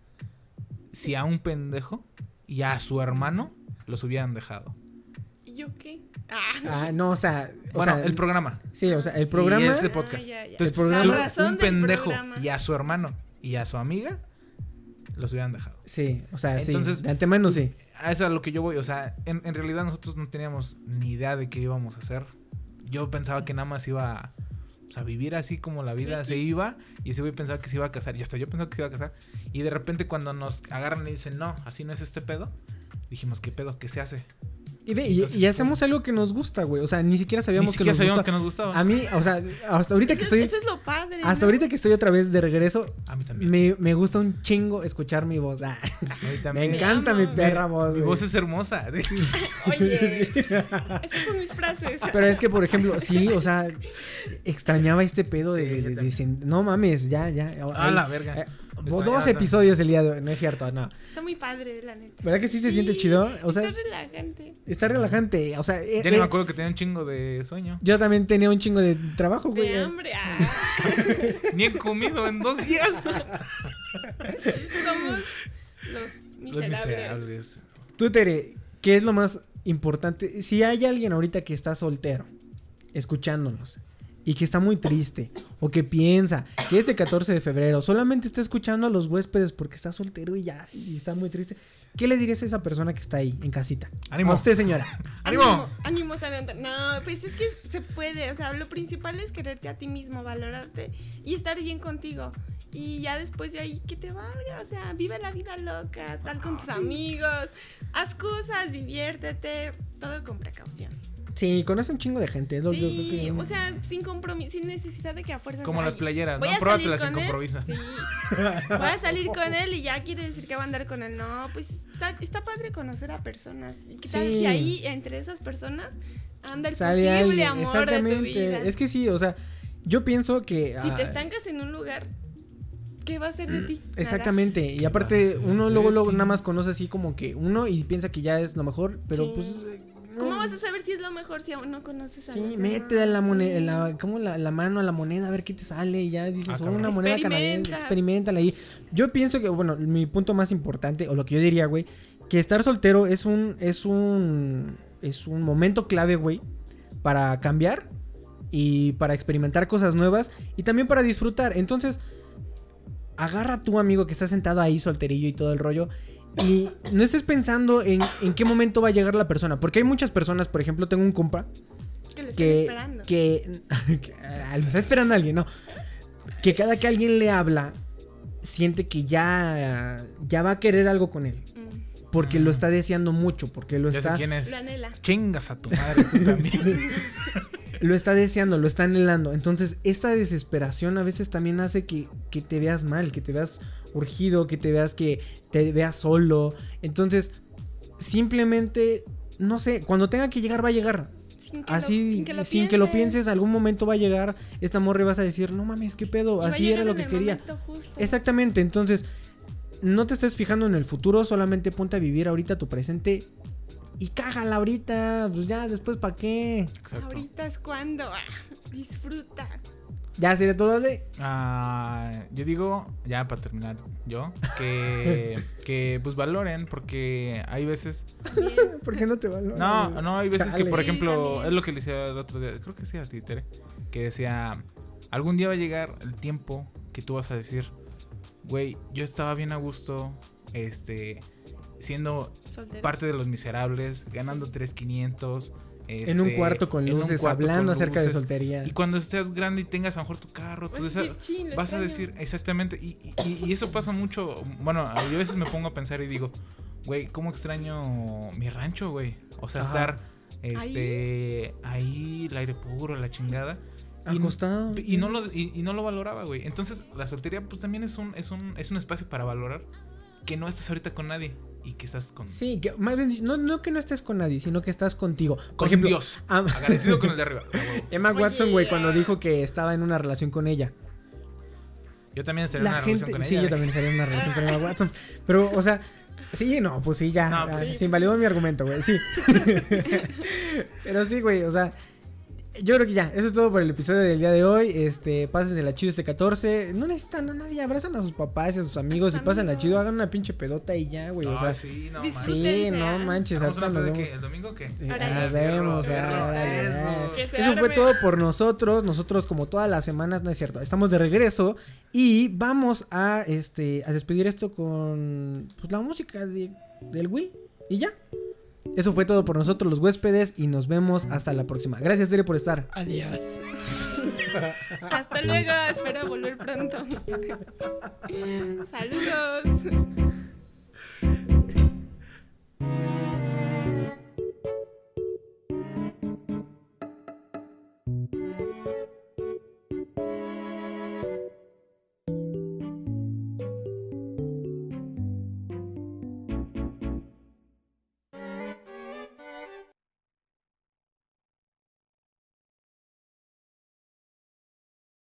si a un pendejo y a su hermano los hubieran dejado. ¿Y yo qué? Ah. ah, no, o sea, o Bueno, sea, el programa. sí, o sea, el Y programa este podcast. Ah, ya, ya. Entonces, El programa- La un- razón un del pendejo programa. y a su hermano y a su amiga los hubieran dejado. Sí, o sea, Entonces- sí, de antemano sí. A eso es a lo que yo voy. O sea, en, en realidad nosotros no teníamos ni idea de qué íbamos a hacer. Yo pensaba que nada más iba a, pues, a vivir así como la vida se iba. Y ese güey pensaba que se iba a casar. Y hasta yo pensaba que se iba a casar. Y de repente cuando nos agarran y dicen, no, así no es este pedo. Dijimos, ¿qué pedo? ¿Qué se hace? Y ve, y, Entonces, y hacemos algo que nos gusta, güey. O sea, ni siquiera sabíamos Ni siquiera que sabíamos nos que gusta. nos gustaba. A mí, o sea, hasta ahorita que estoy eso es lo padre. hasta ¿no? ahorita que estoy otra vez de regreso, A mí también. me, me gusta un chingo escuchar mi voz. (laughs) Ah, A mí me encanta mi perra voz. Mi voz es hermosa. (laughs) (laughs) Oye, esas son mis frases. Pero es que, por ejemplo, sí, o sea, extrañaba este pedo de, Sí, de- de- también. de- no mames, ya, ya. A la verga. eh, dos episodios el día de hoy, no es cierto, no. Está muy padre, la neta. ¿Verdad que sí se siente chido? O sea, está relajante. está relajante. O sea, eh, Ya ni eh, me acuerdo que tenía un chingo de sueño. yo también tenía un chingo de trabajo, güey. De hambre. Ah. (laughs) Ni he comido en dos días. (laughs) Somos los Los miserables. miserables. Tú, Tere, ¿qué es lo más importante? Si hay alguien ahorita que está soltero, escuchándonos, y que está muy triste, o que piensa que este 14 de febrero solamente está escuchando a los huéspedes porque está soltero y ya, y está muy triste, ¿qué le dirías a esa persona que está ahí, en casita? Ánimo. A usted, señora. (laughs) ¡Ánimo! Ánimo, Samantha. No, pues es que se puede. O sea, lo principal es quererte a ti mismo, valorarte y estar bien contigo. Y ya después de ahí, que te valga. O sea, vive la vida loca, sal con tus amigos, haz cosas, diviértete. Todo con precaución. Sí, conoce un chingo de gente. es lo- yo creo Sí, que- o sea, sin compromiso, sin necesidad de que a fuerzas. Como las playeras, ¿no? a Pruébatelas salir sin con él. compromiso. Sí. (laughs) Voy a salir con él y ya quiere decir que va a andar con él. No, pues está, está padre conocer a personas. ¿Y qué tal Sí. si ahí, entre esas personas, anda el sale posible alguien, amor de tu exactamente. vida? Es que sí, o sea, yo pienso que... Si te ah, estancas en un lugar, ¿qué va a ser de ti? Nada. Exactamente, y ¿Qué aparte uno luego luego nada más conoce así como que uno y piensa que ya es lo mejor, pero Sí. pues eh, ¿Cómo vas a saber si es lo mejor si aún no conoces a Sí, demás? la moneda, Sí. la, como la, la mano a la moneda a ver qué te sale y ya dices, Ah, "Oh, una moneda canadiense, Experimenta. experimentala ahí. Yo pienso que, bueno, mi punto más importante, o lo que yo diría, güey, que estar soltero es un, es un, es un momento clave, güey, para cambiar y para experimentar cosas nuevas y también para disfrutar. Entonces, agarra a tu amigo que está sentado ahí solterillo y todo el rollo. Y no estés pensando en, en qué momento va a llegar la persona. Porque hay muchas personas, por ejemplo, tengo un compa Que lo estoy que, esperando. que, que- (laughs) ah, lo está esperando alguien, no. que cada que alguien le habla, siente que ya, ya va a querer algo con él. Mm, Porque Mm. lo está deseando mucho, porque lo Ya sé está, quién es. Lo anhela. Chingas a tu madre tú también. (laughs) lo está deseando, lo está anhelando. Entonces, esta desesperación a veces también hace que, que te veas mal, que te veas urgido, que te veas que te veas solo. Entonces, simplemente, no sé, cuando tenga que llegar, va a llegar. Sin que Así, lo, sin que lo pienses, algún momento va a llegar esta morra y vas a decir, no mames, qué pedo, Y así era lo en que el quería. Exactamente, entonces, no te estés fijando en el futuro, solamente ponte a vivir ahorita tu presente y cágala ahorita, pues ya, después, ¿para qué? Exacto. Ahorita es cuando. ah, disfruta. Ya sería todo de... Ah, yo digo, ya para terminar, yo, que, (laughs) que pues valoren, porque hay veces. (laughs) ¿Por qué no te valoras? No, no, hay veces que, por ejemplo, es lo que le decía el otro día, creo que decía a ti, Tere, que decía, algún día va a llegar el tiempo que tú vas a decir, güey, yo estaba bien a gusto, este, siendo Soltero. parte de los miserables, ganando 3.500. En un este, cuarto con luces, cuarto hablando con acerca de soltería. Y cuando estés grande y tengas a lo mejor tu carro, Vas tú a esa- decir, "Chin, lo vas a extraño". decir exactamente. Y, y- y eso pasa mucho. Bueno, yo a veces me pongo a pensar y digo, güey, ¿cómo extraño mi rancho, güey? O sea, Ajá. estar este ahí, el aire puro, la chingada. Y, Acostado. y no lo y, y no lo valoraba, güey. Entonces, la soltería pues también es un es un es un espacio para valorar que no estás ahorita con nadie y que estás con Sí, que más bien, no, no que no estés con nadie, sino que estás contigo. Por con ejemplo, Dios. am- Agradecido con el de (laughs) arriba. Emma Oye. Watson, güey, cuando dijo que estaba en una relación con ella. Yo también estaría en una gente, relación con sí, ella. yo también estaría en una relación con Emma Watson. Pero, o sea, sí, no, pues sí, ya. No, ya, pues sí. Se invalidó mi argumento, güey, sí. (laughs) Pero sí, güey, o sea, yo creo que ya, eso es todo por el episodio del día de hoy. Este, pásensela chido este 14. No necesitan a nadie, abrazan a sus papás y a sus amigos sus y pásenla amigos. chido, hagan una pinche pedota y ya, güey, o sea. Ah, sí, no, manches. Sí, no ah. ¿El domingo qué? Eh, nos vemos, ah, órale, eso. ah. Eso fue todo por nosotros. Nosotros, como todas las semanas, no es cierto. Estamos de regreso y vamos a este a despedir esto con pues, la música de, del Wii. Y ya. Eso fue todo por nosotros los huéspedes y nos vemos hasta la próxima. Gracias Tere por estar. Adiós. (laughs) hasta luego, espero volver pronto. (laughs) Saludos. (laughs)